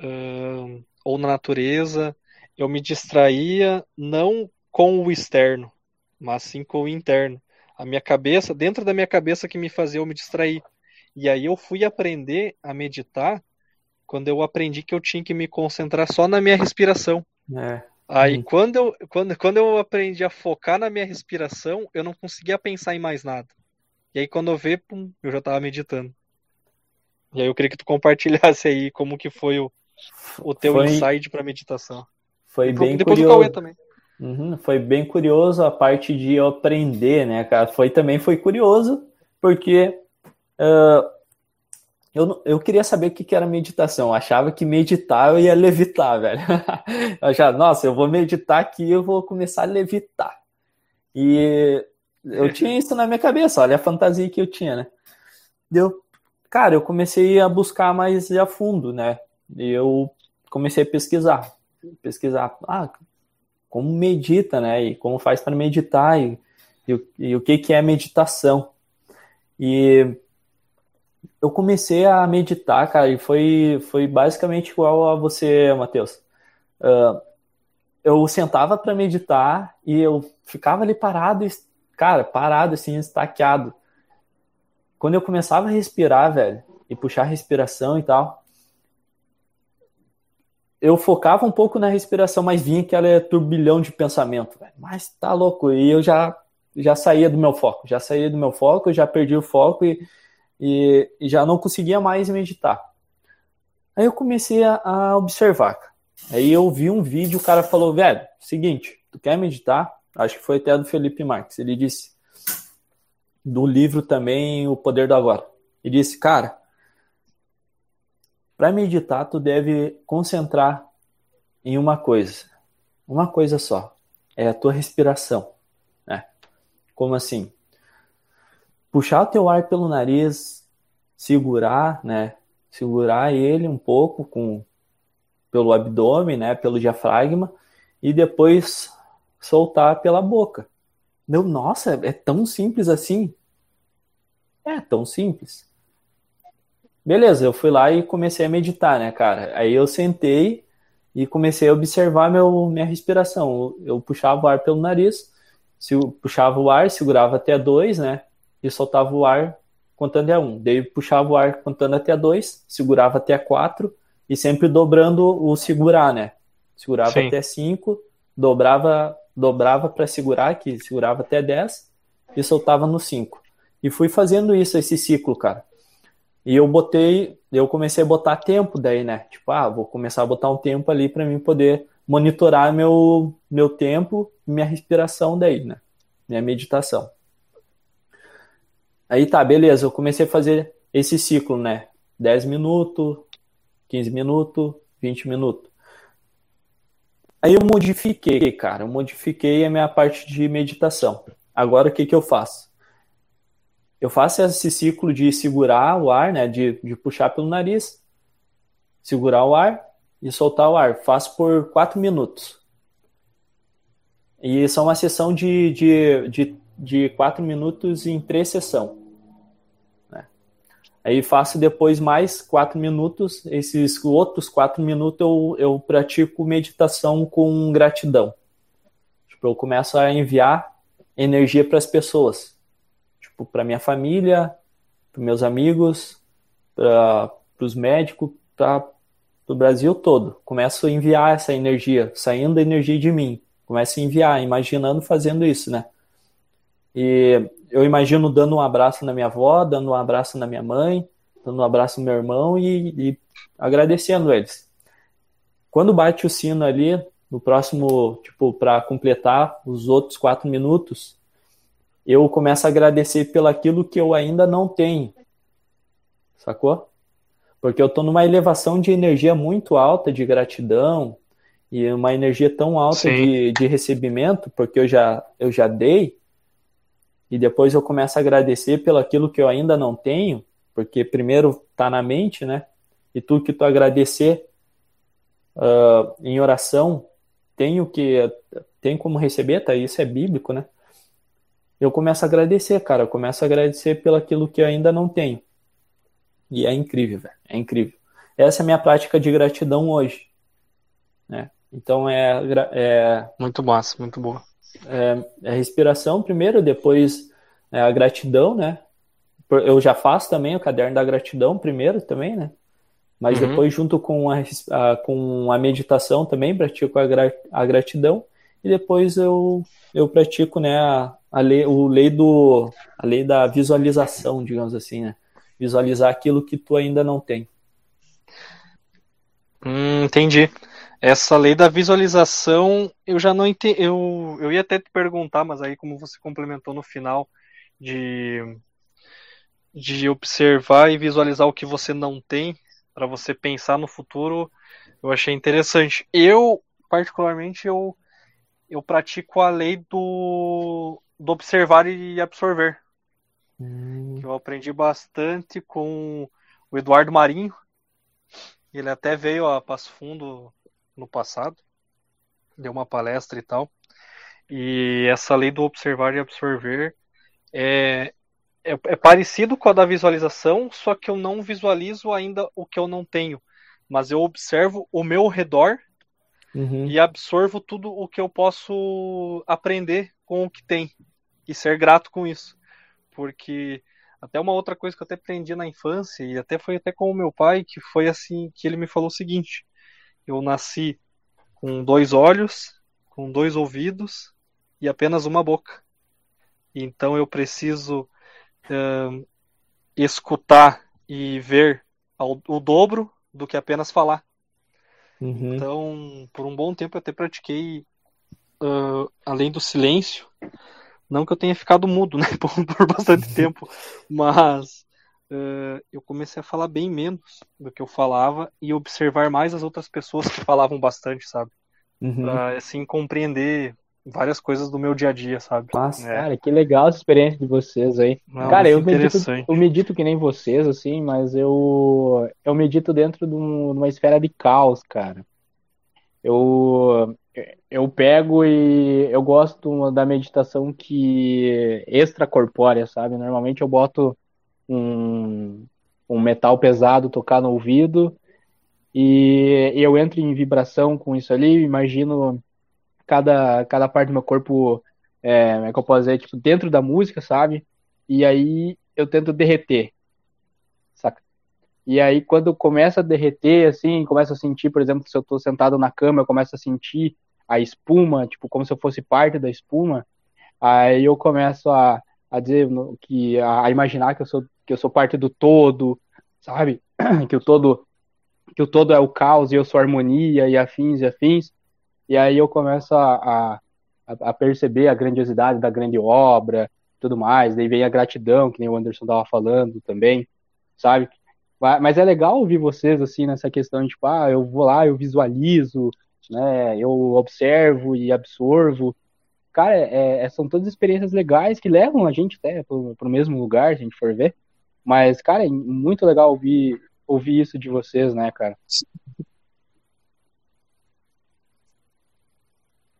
uh, ou na natureza, eu me distraía não com o externo, mas sim com o interno. A minha cabeça, dentro da minha cabeça que me fazia eu me distrair. E aí eu fui aprender a meditar quando eu aprendi que eu tinha que me concentrar só na minha respiração. É. Aí quando, eu, quando, quando eu aprendi a focar na minha respiração, eu não conseguia pensar em mais nada. E aí quando eu vi, pum, eu já estava meditando. E aí eu queria que tu compartilhasse aí como que foi o, o teu foi... insight para meditação. Foi bem depois curioso. do Cauê também. Uhum, foi bem curioso a parte de aprender, né, cara? Foi também foi curioso, porque uh, eu, eu queria saber o que, que era meditação. Eu achava que meditar eu ia levitar, velho. eu achava, nossa, eu vou meditar aqui eu vou começar a levitar. E eu tinha isso na minha cabeça, olha a fantasia que eu tinha, né? Deu, cara, eu comecei a buscar mais a fundo, né? E eu comecei a pesquisar pesquisar ah, como medita, né? E como faz para meditar e, e, e, o que, que é meditação. E eu comecei a meditar, cara, e foi, foi basicamente igual a você, Matheus. Uh, eu sentava para meditar e eu ficava ali parado, cara, parado assim, estaqueado. Quando eu começava a respirar, velho, e puxar a respiração e tal, eu focava um pouco na respiração, mas vinha aquele turbilhão de pensamento. Mas tá louco. E eu já, já saía do meu foco. Já saía do meu foco, já perdi o foco e, e, e já não conseguia mais meditar. Aí eu comecei a, a observar. Aí eu vi um vídeo, o cara falou, velho, seguinte, tu quer meditar? Acho que foi até do Felipe Marques. Ele disse, do livro também, O Poder do Agora. Ele disse, cara, para meditar, tu deve concentrar em uma coisa, uma coisa só, é a tua respiração. Né? Como assim? Puxar o teu ar pelo nariz, segurar, né? Segurar ele um pouco com pelo abdômen, né? Pelo diafragma e depois soltar pela boca. Deu, nossa, é tão simples assim? É tão simples. Beleza, eu fui lá e comecei a meditar, né, cara? Aí eu sentei e comecei a observar meu, minha respiração. Eu puxava o ar pelo nariz, se puxava o ar, segurava até dois, né? E soltava o ar contando até um. Daí puxava o ar contando até dois, segurava até quatro e sempre dobrando o segurar, né? Segurava Sim. até cinco, dobrava dobrava para segurar, que segurava até dez e soltava no cinco. E fui fazendo isso, esse ciclo, cara. E eu botei, eu comecei a botar tempo daí, né? Tipo, ah, vou começar a botar um tempo ali para mim poder monitorar meu meu tempo, minha respiração daí, né? Minha meditação. Aí tá, beleza, eu comecei a fazer esse ciclo, né? 10 minutos, 15 minutos, 20 minutos. Aí eu modifiquei, cara, eu modifiquei a minha parte de meditação. Agora o que, que eu faço? Eu faço esse ciclo de segurar o ar, né? De, de puxar pelo nariz, segurar o ar e soltar o ar. Faço por 4 minutos. E são uma sessão de, de, de, de 4 minutos em três sessões. Né? Aí faço depois mais 4 minutos. Esses outros 4 minutos eu, eu pratico meditação com gratidão. Tipo, eu começo a enviar energia para as pessoas. Tipo, para minha família, para meus amigos, para os médicos, para o Brasil todo. Começo a enviar essa energia, saindo a energia de mim. Começo a enviar, imaginando fazendo isso, né? E eu imagino dando um abraço na minha avó, dando um abraço na minha mãe, dando um abraço no meu irmão e, e agradecendo eles. Quando bate o sino ali, no próximo, tipo, para completar os outros quatro minutos, eu começo a agradecer pelo aquilo que eu ainda não tenho. Sacou? Porque eu estou numa elevação de energia muito alta de gratidão, e uma energia tão alta de, de recebimento, porque eu já, eu já dei, e depois eu começo a agradecer pelo aquilo que eu ainda não tenho, porque primeiro está na mente, né? E tu que tu agradecer uh, em oração, tenho que tem como receber, tá? Isso é bíblico, né? Eu começo a agradecer, cara. Eu começo a agradecer pelo aquilo que eu ainda não tenho. E é incrível, velho. É incrível. Essa é a minha prática de gratidão hoje. Né? Então é, é muito massa, muito boa. É, é respiração primeiro, depois é a gratidão, né? Eu já faço também o caderno da gratidão primeiro também, né? Mas uhum. depois junto com a, a, com a meditação também pratico a, gra, a gratidão e depois eu, eu pratico né, a, a, lei, o lei do, a lei da visualização, digamos assim, né? Visualizar aquilo que tu ainda não tem. Hum, entendi. Essa lei da visualização, eu já não entendi. Eu, eu ia até te perguntar, mas aí, como você complementou no final, de, de observar e visualizar o que você não tem, para você pensar no futuro, eu achei interessante. Eu, particularmente, eu, eu pratico a lei do, do observar e absorver. Hum. Eu aprendi bastante com o Eduardo Marinho. Ele até veio a Passo Fundo no passado, deu uma palestra e tal. E essa lei do observar e absorver é, é, é, parecido com a da visualização, só que eu não visualizo ainda o que eu não tenho, mas eu observo o meu redor uhum. e absorvo tudo o que eu posso aprender com o que tem e ser grato com isso, porque até uma outra coisa que eu até aprendi na infância e até foi até com o meu pai que foi assim que ele me falou o seguinte: eu nasci com dois olhos, com dois ouvidos e apenas uma boca. Então eu preciso uh, escutar e ver ao, o dobro do que apenas falar. Uhum. Então, por um bom tempo eu até pratiquei, uh, além do silêncio, não que eu tenha ficado mudo, né, por, por bastante tempo, mas uh, eu comecei a falar bem menos do que eu falava e observar mais as outras pessoas que falavam bastante, sabe? Uhum. Pra, assim, compreender várias coisas do meu dia a dia, sabe? Nossa, é. cara, que legal essa experiência de vocês aí. Não, cara, eu medito, eu medito que nem vocês, assim, mas eu, eu medito dentro de, um, de uma esfera de caos, cara. Eu, eu pego e eu gosto da meditação que extracorpórea, sabe? Normalmente eu boto um, um metal pesado tocar no ouvido e eu entro em vibração com isso ali, imagino cada, cada parte do meu corpo, é, como é que eu posso dizer, tipo, dentro da música, sabe? E aí eu tento derreter, saca? E aí quando começa a derreter, assim, começa a sentir, por exemplo, se eu tô sentado na cama, eu começo a sentir a espuma, tipo, como se eu fosse parte da espuma, aí eu começo a, a dizer que a imaginar que eu sou que eu sou parte do todo, sabe? Que o todo que o todo é o caos e eu sou harmonia e afins e afins. E aí eu começo a, a, a perceber a grandiosidade da grande obra tudo mais, daí vem a gratidão, que nem o Anderson tava falando também, sabe? Mas é legal ouvir vocês, assim, nessa questão de, tipo, ah, eu vou lá, eu visualizo, né, eu observo e absorvo. Cara, é, é, são todas experiências legais que levam a gente até pro, pro mesmo lugar, se a gente for ver. Mas, cara, é muito legal ouvir, ouvir isso de vocês, né, cara?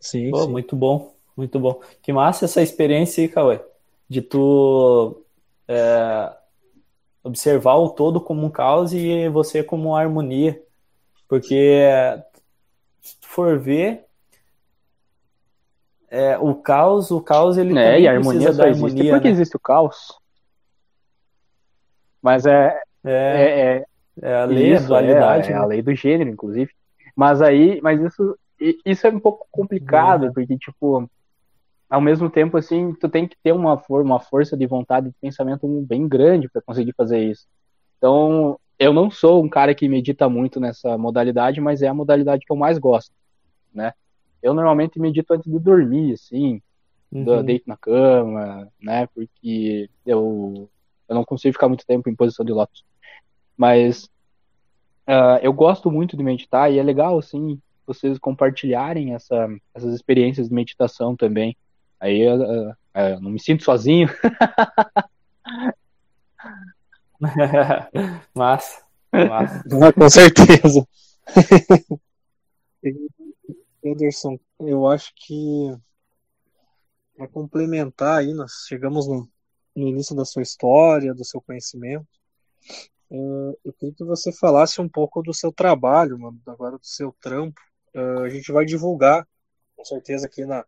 Sim, Pô, sim. muito bom, muito bom. Que massa essa experiência aí, Cauê, de tu é, observar o todo como um caos e você como uma harmonia. Porque se tu for ver, é, o caos, o caos ele é, e a harmonia só existe harmonia, porque né? existe o caos. Mas é é, é, é, é a lei isso, da dualidade, é, né? a lei do gênero, inclusive. Mas aí, mas isso isso é um pouco complicado, uhum. porque tipo ao mesmo tempo, assim, tu tem que ter uma, for uma força de vontade de pensamento bem grande para conseguir fazer isso. Então, eu não sou um cara que medita muito nessa modalidade, mas é a modalidade que eu mais gosto, né? Eu normalmente medito antes de dormir, assim, uhum. deito na cama, né? Porque eu, eu não consigo ficar muito tempo em posição de lótus. Mas uh, eu gosto muito de meditar e é legal, assim, vocês compartilharem essa, essas experiências de meditação também. Aí eu, eu, eu não me sinto sozinho. massa, massa. Ah, com certeza. Anderson, eu acho que para complementar aí, nós chegamos no, no, início da sua história, do seu conhecimento. Uh, eu queria que você falasse um pouco do seu trabalho, mano, agora do seu trampo. Uh, a gente vai divulgar, com certeza, aqui na,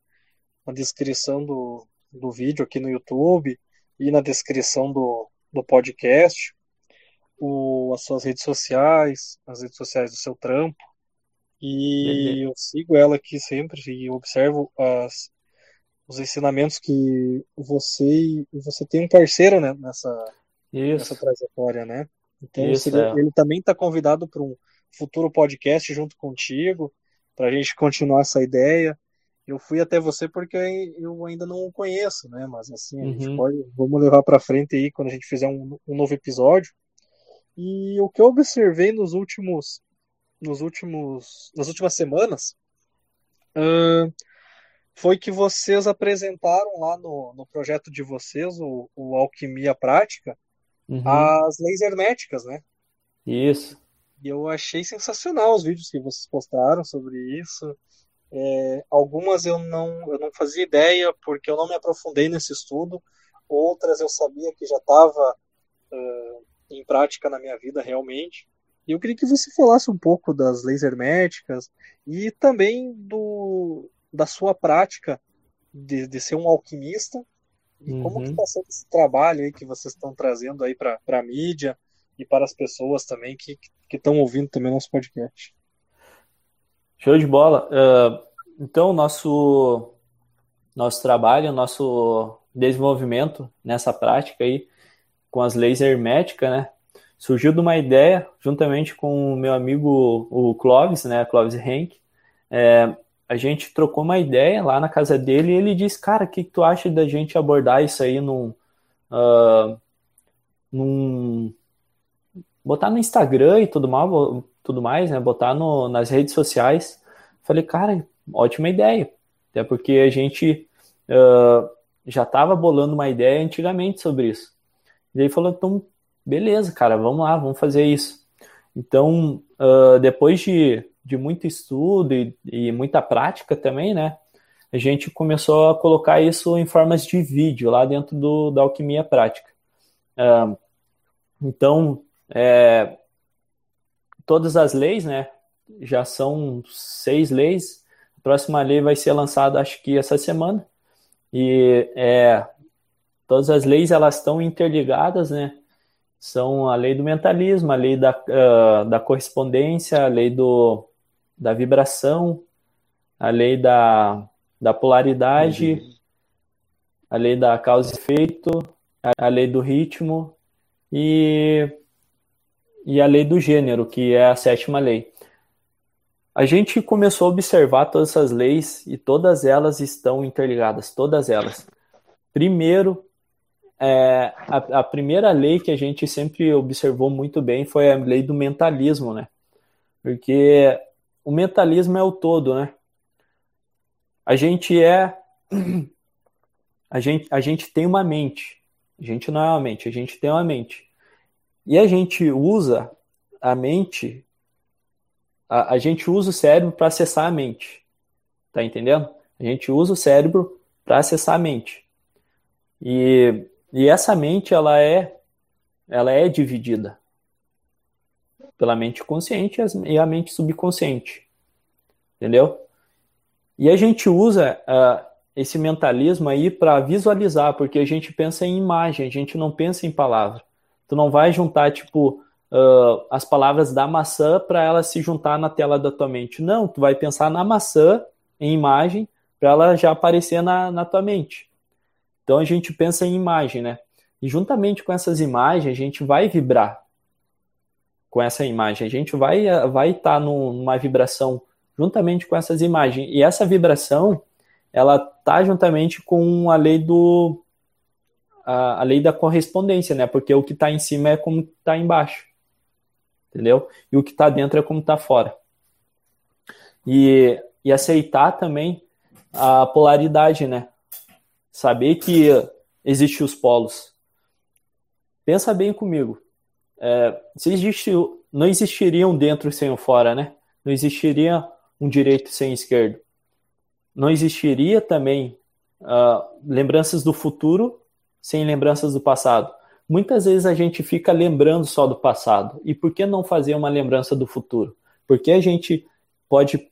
na descrição do, do vídeo aqui no YouTube e na descrição do, do podcast, o, as suas redes sociais, as redes sociais do seu trampo. E eu sigo ela aqui sempre e observo as, os ensinamentos que você você tem um parceiro né, nessa, nessa trajetória, né? Então Isso, é. ele também está convidado para um futuro podcast junto contigo, para a gente continuar essa ideia eu fui até você porque eu ainda não o conheço, né? Mas assim, a gente uhum. pode, vamos levar para frente aí quando a gente fizer um, um, novo episódio. E o que eu observei nos últimos, nos últimos, nas últimas semanas, uh, foi que vocês apresentaram lá no, no projeto de vocês, o, o Alquimia Prática, uhum. as leis herméticas, né? Isso. E eu achei sensacional os vídeos que vocês postaram sobre isso. É, algumas eu não, eu não fazia ideia porque eu não me aprofundei nesse estudo, outras eu sabia que já estava uh, em prática na minha vida realmente. E eu queria que você falasse um pouco das leis herméticas e também do, da sua prática de, de ser um alquimista e uhum. como que está sendo esse trabalho aí que vocês estão trazendo aí para a mídia e para as pessoas também que estão ouvindo também nosso podcast. Show de bola. Uh, então, nosso, nosso trabalho, nosso desenvolvimento nessa prática aí, com as leis herméticas, né? Surgiu de uma ideia, juntamente com o meu amigo, o Clóvis, né? Clóvis Henk. É, a gente trocou uma ideia lá na casa dele e ele disse, cara, o que, que tu acha da gente abordar isso aí num, uh, num botar no Instagram e tudo mais, tudo mais, né? Botar no, nas redes sociais. Falei, cara, ótima ideia. Até porque a gente uh, já estava bolando uma ideia antigamente sobre isso. E aí falou, então, beleza, cara, vamos lá, vamos fazer isso. Então, uh, depois de, de muito estudo e, e, muita prática também, né? A gente começou a colocar isso em formas de vídeo lá dentro do, da alquimia prática. Uh, então, é, todas as leis, né? Já são seis leis. A próxima lei vai ser lançada, acho que essa semana. E é, todas as leis elas estão interligadas, né? São a lei do mentalismo, a lei da, uh, da correspondência, a lei do, da vibração, a lei da, da polaridade, uhum. a lei da causa e efeito, a, a lei do ritmo e e a lei do gênero, que é a sétima lei. A gente começou a observar todas essas leis e todas elas estão interligadas, todas elas. Primeiro, é, a, a, primeira lei que a gente sempre observou muito bem foi a lei do mentalismo, né? Porque o mentalismo é o todo, né? A gente é. A gente, a gente tem uma mente. A gente não é uma mente, a gente tem uma mente. E a gente usa a mente. A, a gente usa o cérebro para acessar a mente. Tá entendendo? A gente usa o cérebro para acessar a mente. E e essa mente, ela é, ela é dividida pela mente consciente e a mente subconsciente. Entendeu? E a gente usa uh, esse mentalismo aí para visualizar, porque a gente pensa em imagem, a gente não pensa em palavra. Tu não vai juntar, tipo, uh, as palavras da maçã para ela se juntar na tela da tua mente. Não, tu vai pensar na maçã em imagem para ela já aparecer na, na tua mente. Então a gente pensa em imagem, né? E juntamente com essas imagens, a gente vai vibrar com essa imagem. A gente vai vai estar tá numa vibração juntamente com essas imagens. E essa vibração, ela tá juntamente com a lei do a, a lei da correspondência, né? Porque o que está em cima é como está embaixo. Entendeu? E o que está dentro é como está fora. E, e aceitar também a polaridade, né? Saber que existem os polos. Pensa bem comigo. É, se existe, não existiria um dentro sem o fora, né? Não existiria um direito sem esquerdo. Não existiria também uh, lembranças do futuro sem lembranças do passado. Muitas vezes a gente fica lembrando só do passado. E por que não fazer uma lembrança do futuro? Porque a gente pode.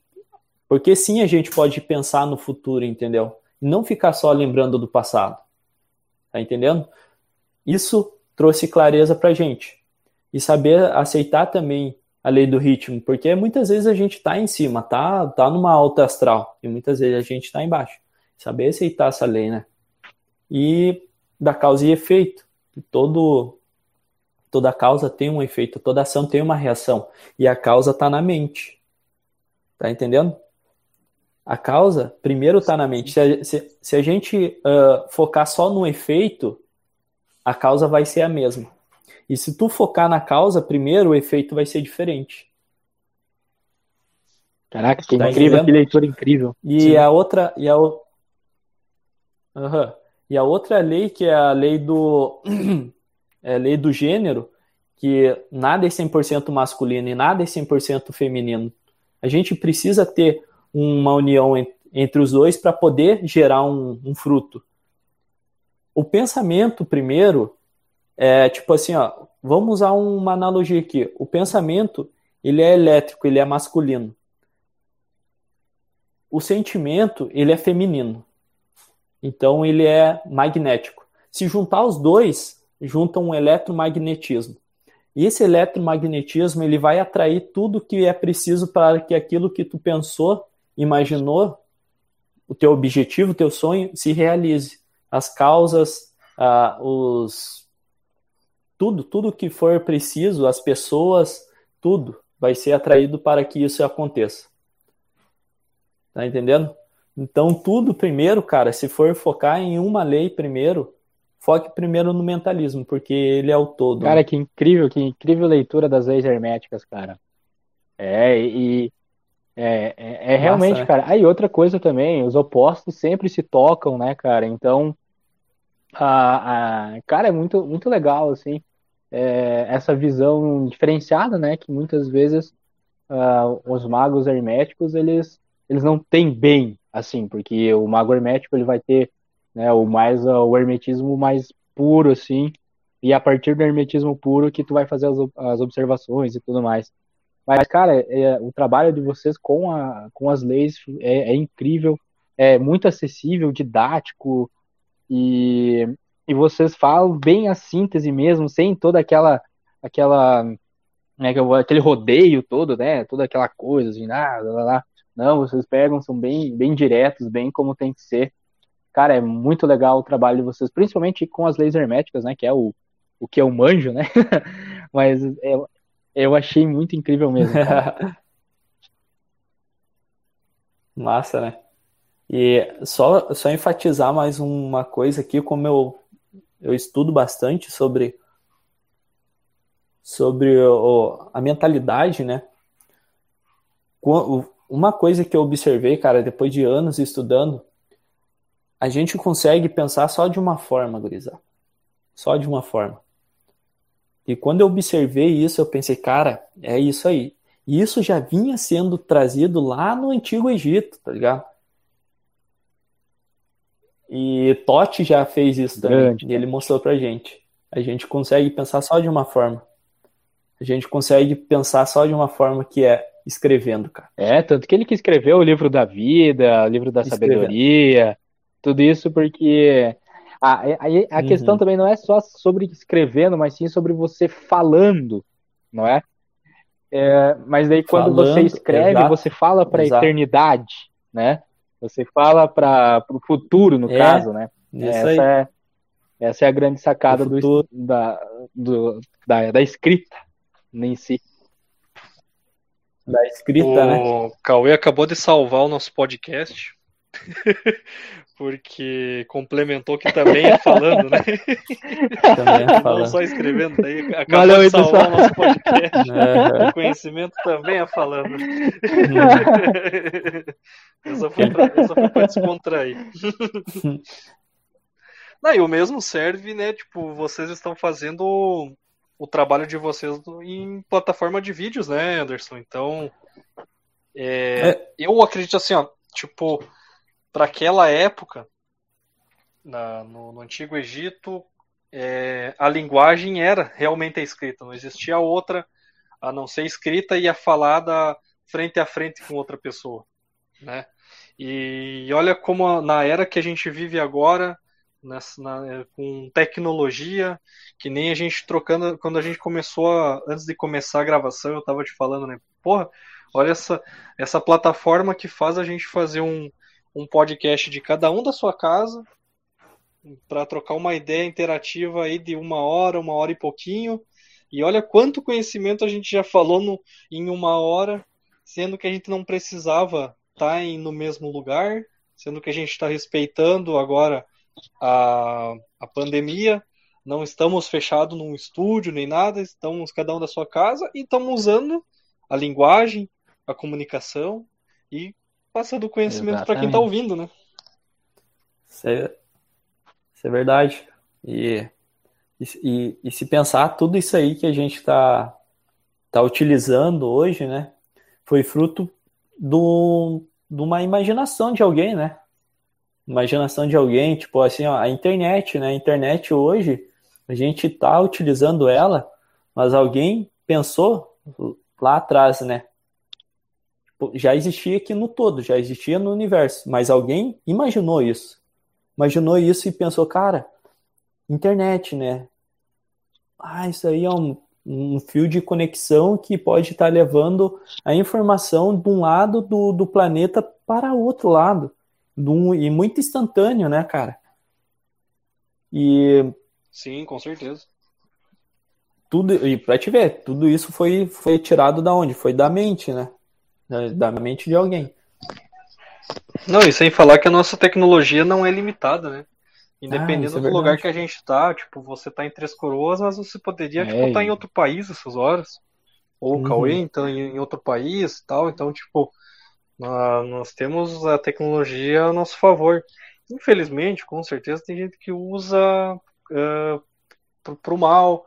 Porque sim a gente pode pensar no futuro, entendeu? E não ficar só lembrando do passado. Tá entendendo? Isso trouxe clareza pra gente. E saber aceitar também a lei do ritmo, porque muitas vezes a gente tá em cima, tá, tá numa alta astral, e muitas vezes a gente tá embaixo. Saber aceitar essa lei, né? E da causa e efeito. Todo toda causa tem um efeito, toda ação tem uma reação, e a causa tá na mente. Tá entendendo? A causa, primeiro, está na mente. Se a, se, se a gente uh, focar só no efeito, a causa vai ser a mesma. E se tu focar na causa primeiro, o efeito vai ser diferente. Caraca, que tá incrível, que leitura incrível. E Sim. a outra, e a, uhum. E a outra lei, que é a lei do, é a lei do gênero, que nada é 100% masculino e nada é 100% feminino. A gente precisa ter uma união entre os dois para poder gerar um, um, fruto. O pensamento, primeiro, é tipo assim, ó, vamos usar uma analogia aqui. O pensamento, ele é elétrico, ele é masculino. O sentimento, ele é feminino. Então, ele é magnético. Se juntar os dois, junta um eletromagnetismo. E esse eletromagnetismo, ele vai atrair tudo que é preciso para que aquilo que tu pensou imaginou, o teu objetivo, o teu sonho se realize. As causas, ah, os tudo, tudo que for preciso, as pessoas, tudo vai ser atraído para que isso aconteça. Tá entendendo? Então, tudo primeiro, cara, se for focar em uma lei primeiro, foque primeiro no mentalismo, porque ele é o todo. Cara, que incrível, que incrível leitura das leis herméticas, cara. É, e é, é, é realmente, Nossa, cara. Aí outra coisa também, os opostos sempre se tocam, né, cara? Então, a, a cara, é muito, muito legal, assim, é, essa visão diferenciada, né, que muitas vezes uh, os magos herméticos, eles, eles não têm bem, assim, porque o mago hermético, ele vai ter, né, o mais, uh, o hermetismo mais puro, assim, e a partir do hermetismo puro que tu vai fazer as, as observações e tudo mais. Mas, cara, é, o trabalho de vocês com, a, com as leis é, é incrível, é muito acessível, didático, e, e vocês falam bem a síntese mesmo, sem toda aquela aquela né, aquele rodeio todo, né, toda aquela coisa assim, ah, lá, lá. Não, vocês pegam, são bem bem diretos, bem como tem que ser. Cara, é muito legal o trabalho de vocês, principalmente com as leis herméticas, né, que é o, o que eu manjo, né, mas é, eu achei muito incrível mesmo. Massa, né? E só, só enfatizar mais uma coisa aqui, como eu eu estudo bastante sobre sobre o, a mentalidade, né? Uma coisa que eu observei, cara, depois de anos estudando, a gente consegue pensar só de uma forma, gurizada. Só de uma forma. E quando eu observei isso, eu pensei, cara, é isso aí. E isso já vinha sendo trazido lá no Antigo Egito, tá ligado? E Totti já fez isso também. Grande. E ele mostrou pra gente. A gente consegue pensar só de uma forma. A gente consegue pensar só de uma forma que é escrevendo, cara. É, tanto que ele que escreveu o livro da vida, o livro da escrevendo. sabedoria, tudo isso porque a, a, a uhum. questão também não é só sobre escrevendo, mas sim sobre você falando, não é? é mas daí quando falando, você escreve, exato, você fala para a eternidade, né? Você fala para o futuro, no é, caso, né? Essa é, essa é a grande sacada do, da, do, da, da escrita em si. Da escrita, o né? O Cauê acabou de salvar o nosso podcast. porque complementou que também é falando, né? Também é falando. Não só escrevendo, daí acabou Valeu, de salvar o nosso podcast. É. O conhecimento também é falando. essa foi pra, essa foi pra descontrair. Não, e o mesmo serve, né? Tipo, vocês estão fazendo o, trabalho de vocês em plataforma de vídeos, né, Anderson? Então, é, é. eu acredito assim, ó, tipo, para aquela época, na, no, no, Antigo Egito, é, a linguagem era realmente a escrita, não existia outra a não ser escrita e a falada frente a frente com outra pessoa, né? E olha como na era que a gente vive agora, na, com tecnologia, que nem a gente trocando, quando a gente começou, a, antes de começar a gravação, eu estava te falando, né? Porra, olha essa, essa plataforma que faz a gente fazer um, um podcast de cada um da sua casa para trocar uma ideia interativa aí de uma hora, uma hora e pouquinho. E olha quanto conhecimento a gente já falou no, em uma hora, sendo que a gente não precisava estar tá no mesmo lugar, sendo que a gente está respeitando agora a, a pandemia, não estamos fechados num estúdio nem nada, estamos cada um da sua casa e estamos usando a linguagem, a comunicação e passando o conhecimento para quem está ouvindo, né? Isso é, isso é verdade. E, e, e, se pensar tudo isso aí que a gente está tá utilizando hoje, né? Foi fruto do, de uma imaginação de alguém, né? Imaginação de alguém, tipo assim, ó, a internet, né? A internet hoje, a gente está utilizando ela, mas alguém pensou lá atrás, né? já existia aqui no todo, já existia no universo, mas alguém imaginou isso. Imaginou isso e pensou, cara, internet, né? Ah, isso aí é um, um fio de conexão que pode estar levando a informação de um lado do, do planeta para outro lado. Um, e muito instantâneo, né, cara? E. Sim, com certeza. Tudo, e pra te ver, tudo isso foi, foi tirado da onde? Foi da mente, né? da mente de alguém. Não, e sem falar que a nossa tecnologia não é limitada, né? Independente ah, é do lugar que a gente está, tipo, você está em Três Coroas, mas você poderia, é, tipo, estar tá em outro país essas horas. Ou o uhum. Cauê, então, em outro país tal. Então, tipo, nós temos a tecnologia a nosso favor. Infelizmente, com certeza, tem gente que usa uh, pro, pro mal,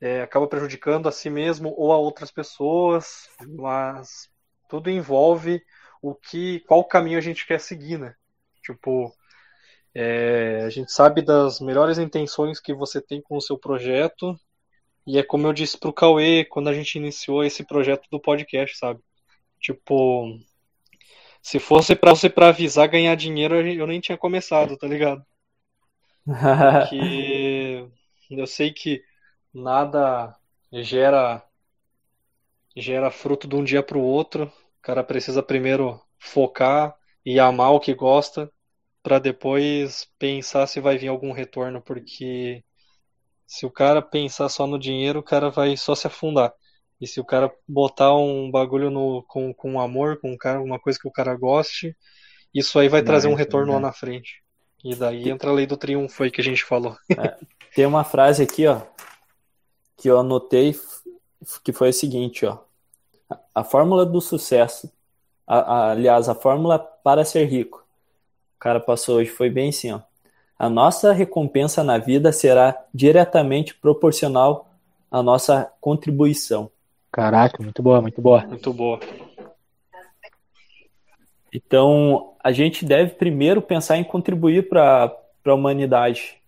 é, acaba prejudicando a si mesmo ou a outras pessoas, mas tudo envolve o que, qual caminho a gente quer seguir, né? Tipo, é, a gente sabe das melhores intenções que você tem com o seu projeto e é como eu disse pro Cauê quando a gente iniciou esse projeto do podcast, sabe? Tipo, se fosse para você para avisar ganhar dinheiro, eu nem tinha começado, tá ligado? Porque eu sei que nada gera gera fruto de um dia para o outro. O cara precisa primeiro focar e amar o que gosta para depois pensar se vai vir algum retorno, porque se o cara pensar só no dinheiro, o cara vai só se afundar. E se o cara botar um bagulho no, com, com amor, com um cara, uma coisa que o cara goste, isso aí vai trazer um retorno lá na frente. E daí entra a lei do triunfo aí que a gente falou. É. tem uma frase aqui, ó, que eu anotei, que foi o seguinte, ó. A fórmula do sucesso, a, a, aliás, a fórmula para ser rico. O cara passou hoje, foi bem assim, ó. A nossa recompensa na vida será diretamente proporcional à nossa contribuição. Caraca, muito boa, muito boa. Muito boa. Então, a gente deve primeiro pensar em contribuir para a humanidade.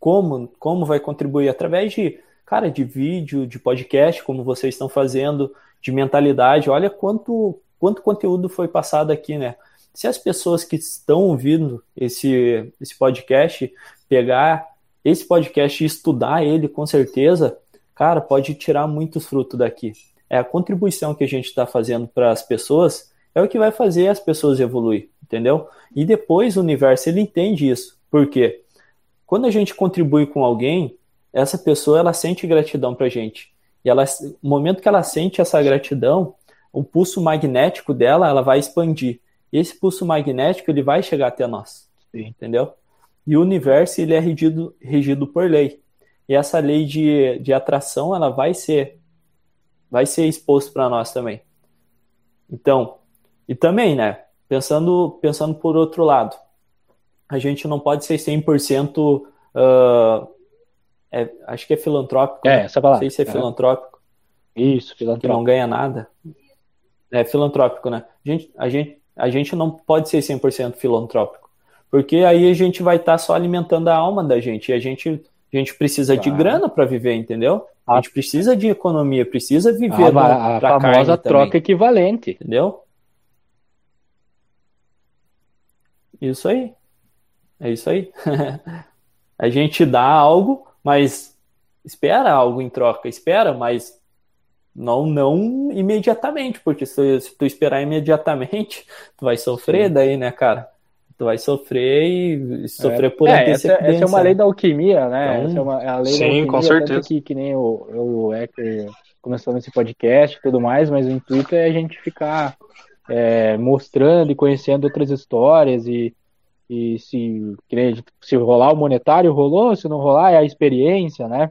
Como, como vai contribuir? Através de, cara, de vídeo, de podcast, como vocês estão fazendo, de mentalidade. Olha quanto, quanto conteúdo foi passado aqui, né? Se as pessoas que estão ouvindo esse, esse podcast pegar esse podcast e estudar ele, com certeza, cara, pode tirar muitos frutos daqui. É a contribuição que a gente está fazendo para as pessoas é o que vai fazer as pessoas evoluir, entendeu? E depois o universo ele entende isso. Por quê? Quando a gente contribui com alguém, essa pessoa ela sente gratidão para a gente. E ela, no momento que ela sente essa gratidão, o pulso magnético dela ela vai expandir. E esse pulso magnético ele vai chegar até nós, Sim. entendeu? E o universo ele é regido, regido por lei. E essa lei de, de atração ela vai ser vai ser exposto para nós também. Então, e também, né, pensando pensando por outro lado, a gente não pode ser 100% uh, é, acho que é filantrópico. É, né? essa palavra. Não sei se é, é. filantrópico. Isso, filantrópico. Que não ganha nada. É filantrópico, né? A gente, a gente, a gente não pode ser 100% filantrópico. Porque aí a gente vai estar tá só alimentando a alma da gente. E a gente, a gente precisa claro. de grana para viver, entendeu? A gente precisa de economia, precisa viver a, a famosa troca também, equivalente. Entendeu? Isso aí. É isso aí. a gente dá algo, mas espera algo em troca, espera, mas não não imediatamente, porque se, se tu esperar imediatamente, tu vai sofrer Sim. daí, né, cara? Tu vai sofrer e sofrer é. por é, essa, essa, é uma lei da alquimia, né? Então, essa é uma, é a lei sim, da alquimia, com certeza. Que, que nem o, o Ecker começou nesse podcast e tudo mais, mas o intuito é a gente ficar é, mostrando e conhecendo outras histórias e, e se, se rolar o monetário, rolou, se não rolar, é a experiência, né?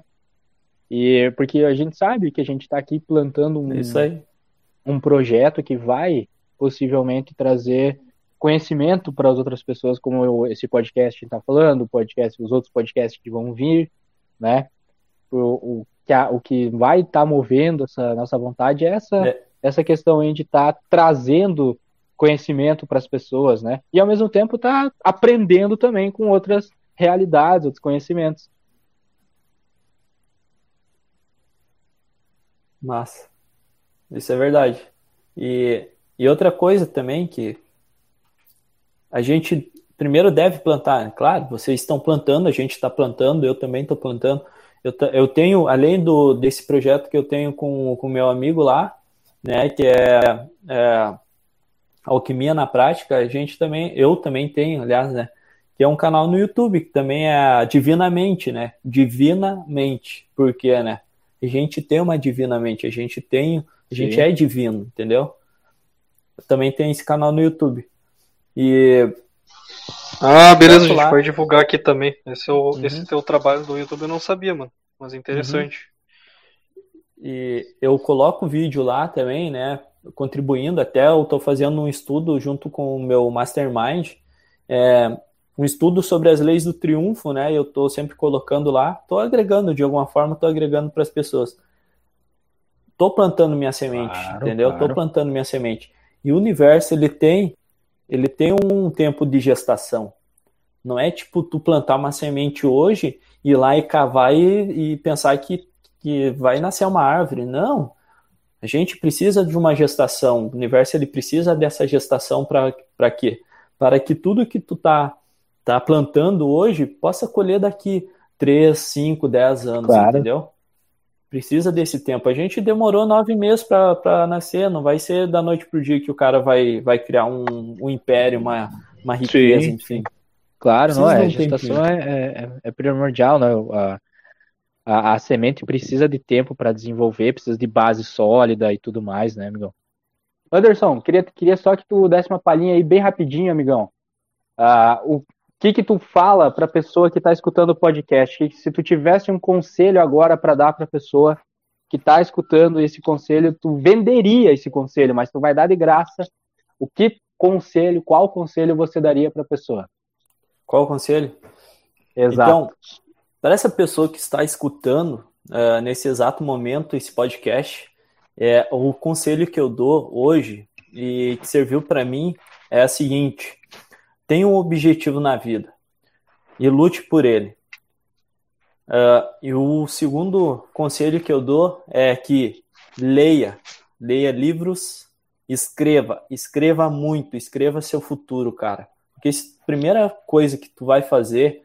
E porque a gente sabe que a gente está aqui plantando um, um projeto que vai possivelmente trazer conhecimento para as outras pessoas, como eu, esse podcast está falando, podcast, os outros podcasts que vão vir, né? O, o, que, a, o que vai estar tá movendo essa nossa vontade é essa, é. essa questão de estar tá trazendo conhecimento para as pessoas, né? E ao mesmo tempo tá aprendendo também com outras realidades, outros conhecimentos. Massa. Isso é verdade. E, e outra coisa também que a gente primeiro deve plantar, claro, vocês estão plantando, a gente está plantando, eu também estou plantando. Eu, eu tenho, além do, desse projeto que eu tenho com o meu amigo lá, né, que é, é Alquimia na Prática, a gente também, eu também tenho, aliás, né, que é um canal no YouTube, que também é Divinamente, né, Divinamente, porque, né, a gente tem uma Divinamente, a gente tem, a gente é divino, entendeu? Eu também tem esse canal no YouTube. E. Ah, beleza, a gente pode divulgar aqui também. Esse, é o, uhum. esse teu trabalho do YouTube eu não sabia, mano. Mas interessante. Uhum. E eu coloco vídeo lá também, né? Contribuindo, até eu tô fazendo um estudo junto com o meu Mastermind. É, um estudo sobre as leis do triunfo, né? Eu tô sempre colocando lá, tô agregando de alguma forma, tô agregando para as pessoas. Tô plantando minha semente, claro, entendeu? Claro. Tô plantando minha semente. E o universo ele tem ele tem um tempo de gestação. Não é tipo tu plantar uma semente hoje, ir lá e cavar e, e pensar que, que vai nascer uma árvore. Não. A gente precisa de uma gestação. O universo ele precisa dessa gestação para quê? Para que tudo que tu tá, tá plantando hoje possa colher daqui 3, 5, 10 anos, claro. entendeu? Precisa desse tempo. A gente demorou nove meses para nascer, não vai ser da noite para o dia que o cara vai, vai criar um, um império, uma, uma riqueza, Sim. enfim. Claro, precisa não é. A gestação é, é, é, primordial, né? A, a, a, semente precisa de tempo para desenvolver, precisa de base sólida e tudo mais, né, amigão? Anderson, queria, queria só que tu desse uma palhinha aí bem rapidinho, amigão. Uh, o que que tu fala para a pessoa que está escutando o podcast? Que se tu tivesse um conselho agora para dar para a pessoa que está escutando esse conselho, tu venderia esse conselho, mas tu vai dar de graça. O que conselho, qual conselho você daria para a pessoa? Qual conselho? Exato. Então, para essa pessoa que está escutando uh, nesse exato momento esse podcast, é, o conselho que eu dou hoje e que serviu para mim é a seguinte: tenha um objetivo na vida e lute por ele. Uh, e o segundo conselho que eu dou é que leia, leia livros, escreva, escreva muito, escreva seu futuro, cara. Porque a primeira coisa que tu vai fazer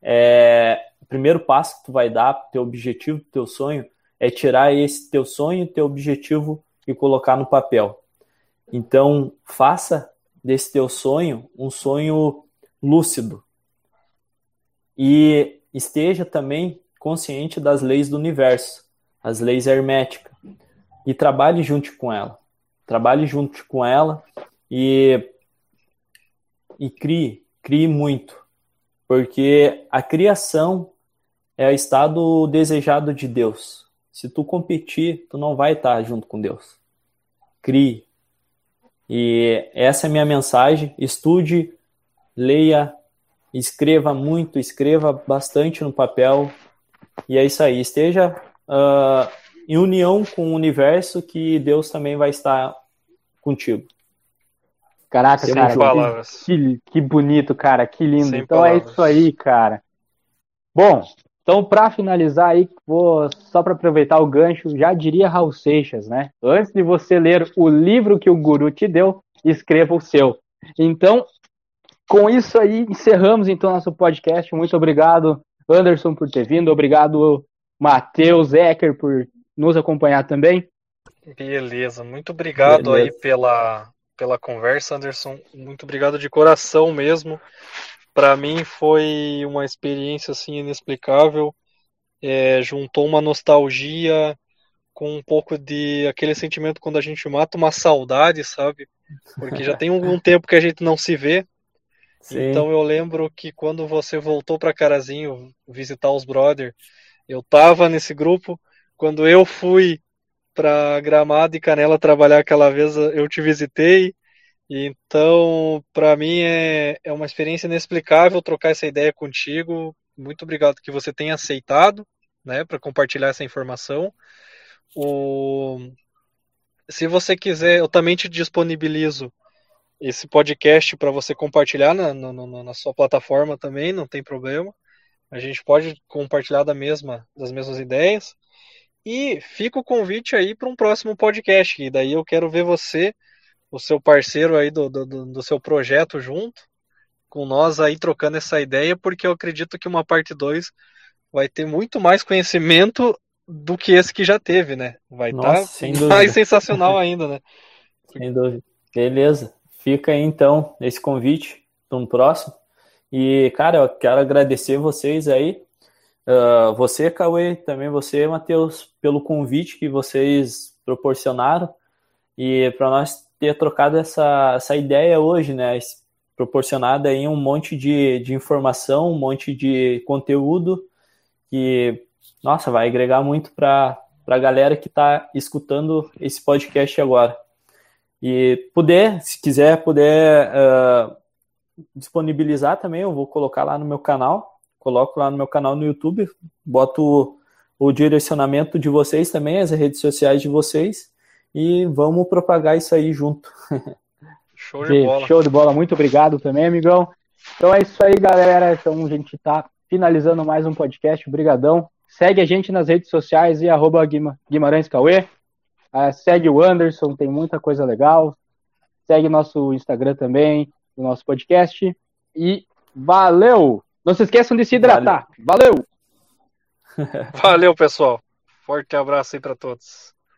é o primeiro passo que tu vai dar teu objetivo, teu sonho é tirar esse teu sonho, teu objetivo e colocar no papel. Então, faça desse teu sonho um sonho lúcido. E esteja também consciente das leis do universo, as leis herméticas, e trabalhe junto com ela. Trabalhe junto com ela e, e crie, crie muito, porque a criação é o estado desejado de Deus. Se tu competir, tu não vai estar junto com Deus. Crie. E essa é a minha mensagem. Estude, leia, escreva muito, escreva bastante no papel. E é isso aí. Esteja uh, em união com o universo que Deus também vai estar contigo. Caraca, Sem cara, que, que, bonito, cara, que lindo. Sem então palavras. é isso aí, cara. Bom, então para finalizar aí, vou só para aproveitar o gancho, já diria Raul Seixas, né? Antes de você ler o livro que o guru te deu, escreva o seu. Então, com isso aí, encerramos então nosso podcast. Muito obrigado, Anderson, por ter vindo. Obrigado, Matheus Ecker, por nos acompanhar também. Beleza, muito obrigado Beleza. aí pela, pela conversa, Anderson. Muito obrigado de coração mesmo. Para mim foi uma experiência assim inexplicável. É, juntou uma nostalgia com um pouco de aquele sentimento quando a gente mata uma saudade, sabe? Porque já tem um, um tempo que a gente não se vê. Sim. Então eu lembro que quando você voltou para Carazinho visitar os brother, eu tava nesse grupo. Quando eu fui para Gramado e Canela trabalhar aquela vez, eu te visitei. Então, para mim é, é uma experiência inexplicável trocar essa ideia contigo. Muito obrigado que você tenha aceitado, né, para compartilhar essa informação. O... Se você quiser, eu também te disponibilizo esse podcast para você compartilhar na, na, na, sua plataforma também, não tem problema. A gente pode compartilhar da mesma, das mesmas ideias. E fica o convite aí para um próximo podcast. E daí eu quero ver você, o seu parceiro aí do, do, do seu projeto junto, com nós aí trocando essa ideia, porque eu acredito que uma parte 2 vai ter muito mais conhecimento do que esse que já teve, né? Vai estar tá mais sensacional ainda, né? Sem dúvida. Beleza. Fica aí então esse convite para um próximo. E, cara, eu quero agradecer vocês aí. Uh, você, Cauê, também você, Matheus, pelo convite que vocês proporcionaram e para nós ter trocado essa, essa ideia hoje, né? Proporcionada aí um monte de, de informação, um monte de conteúdo que, nossa, vai agregar muito para a galera que está escutando esse podcast agora. E puder, se quiser, puder uh, disponibilizar também, eu vou colocar lá no meu canal, coloco lá no meu canal no YouTube, boto o direcionamento de vocês também, as redes sociais de vocês, e vamos propagar isso aí junto. Show de bola. Show de bola, muito obrigado também, amigão. Então é isso aí, galera. Então a gente tá finalizando mais um podcast. Obrigadão. Segue a gente nas redes sociais e arroba Guimarães Cauê. Uh, segue o Anderson, tem muita coisa legal. Segue nosso Instagram também, o nosso podcast. E valeu! Não se esqueçam de se hidratar. Valeu! Valeu, valeu pessoal. Forte abraço aí para todos.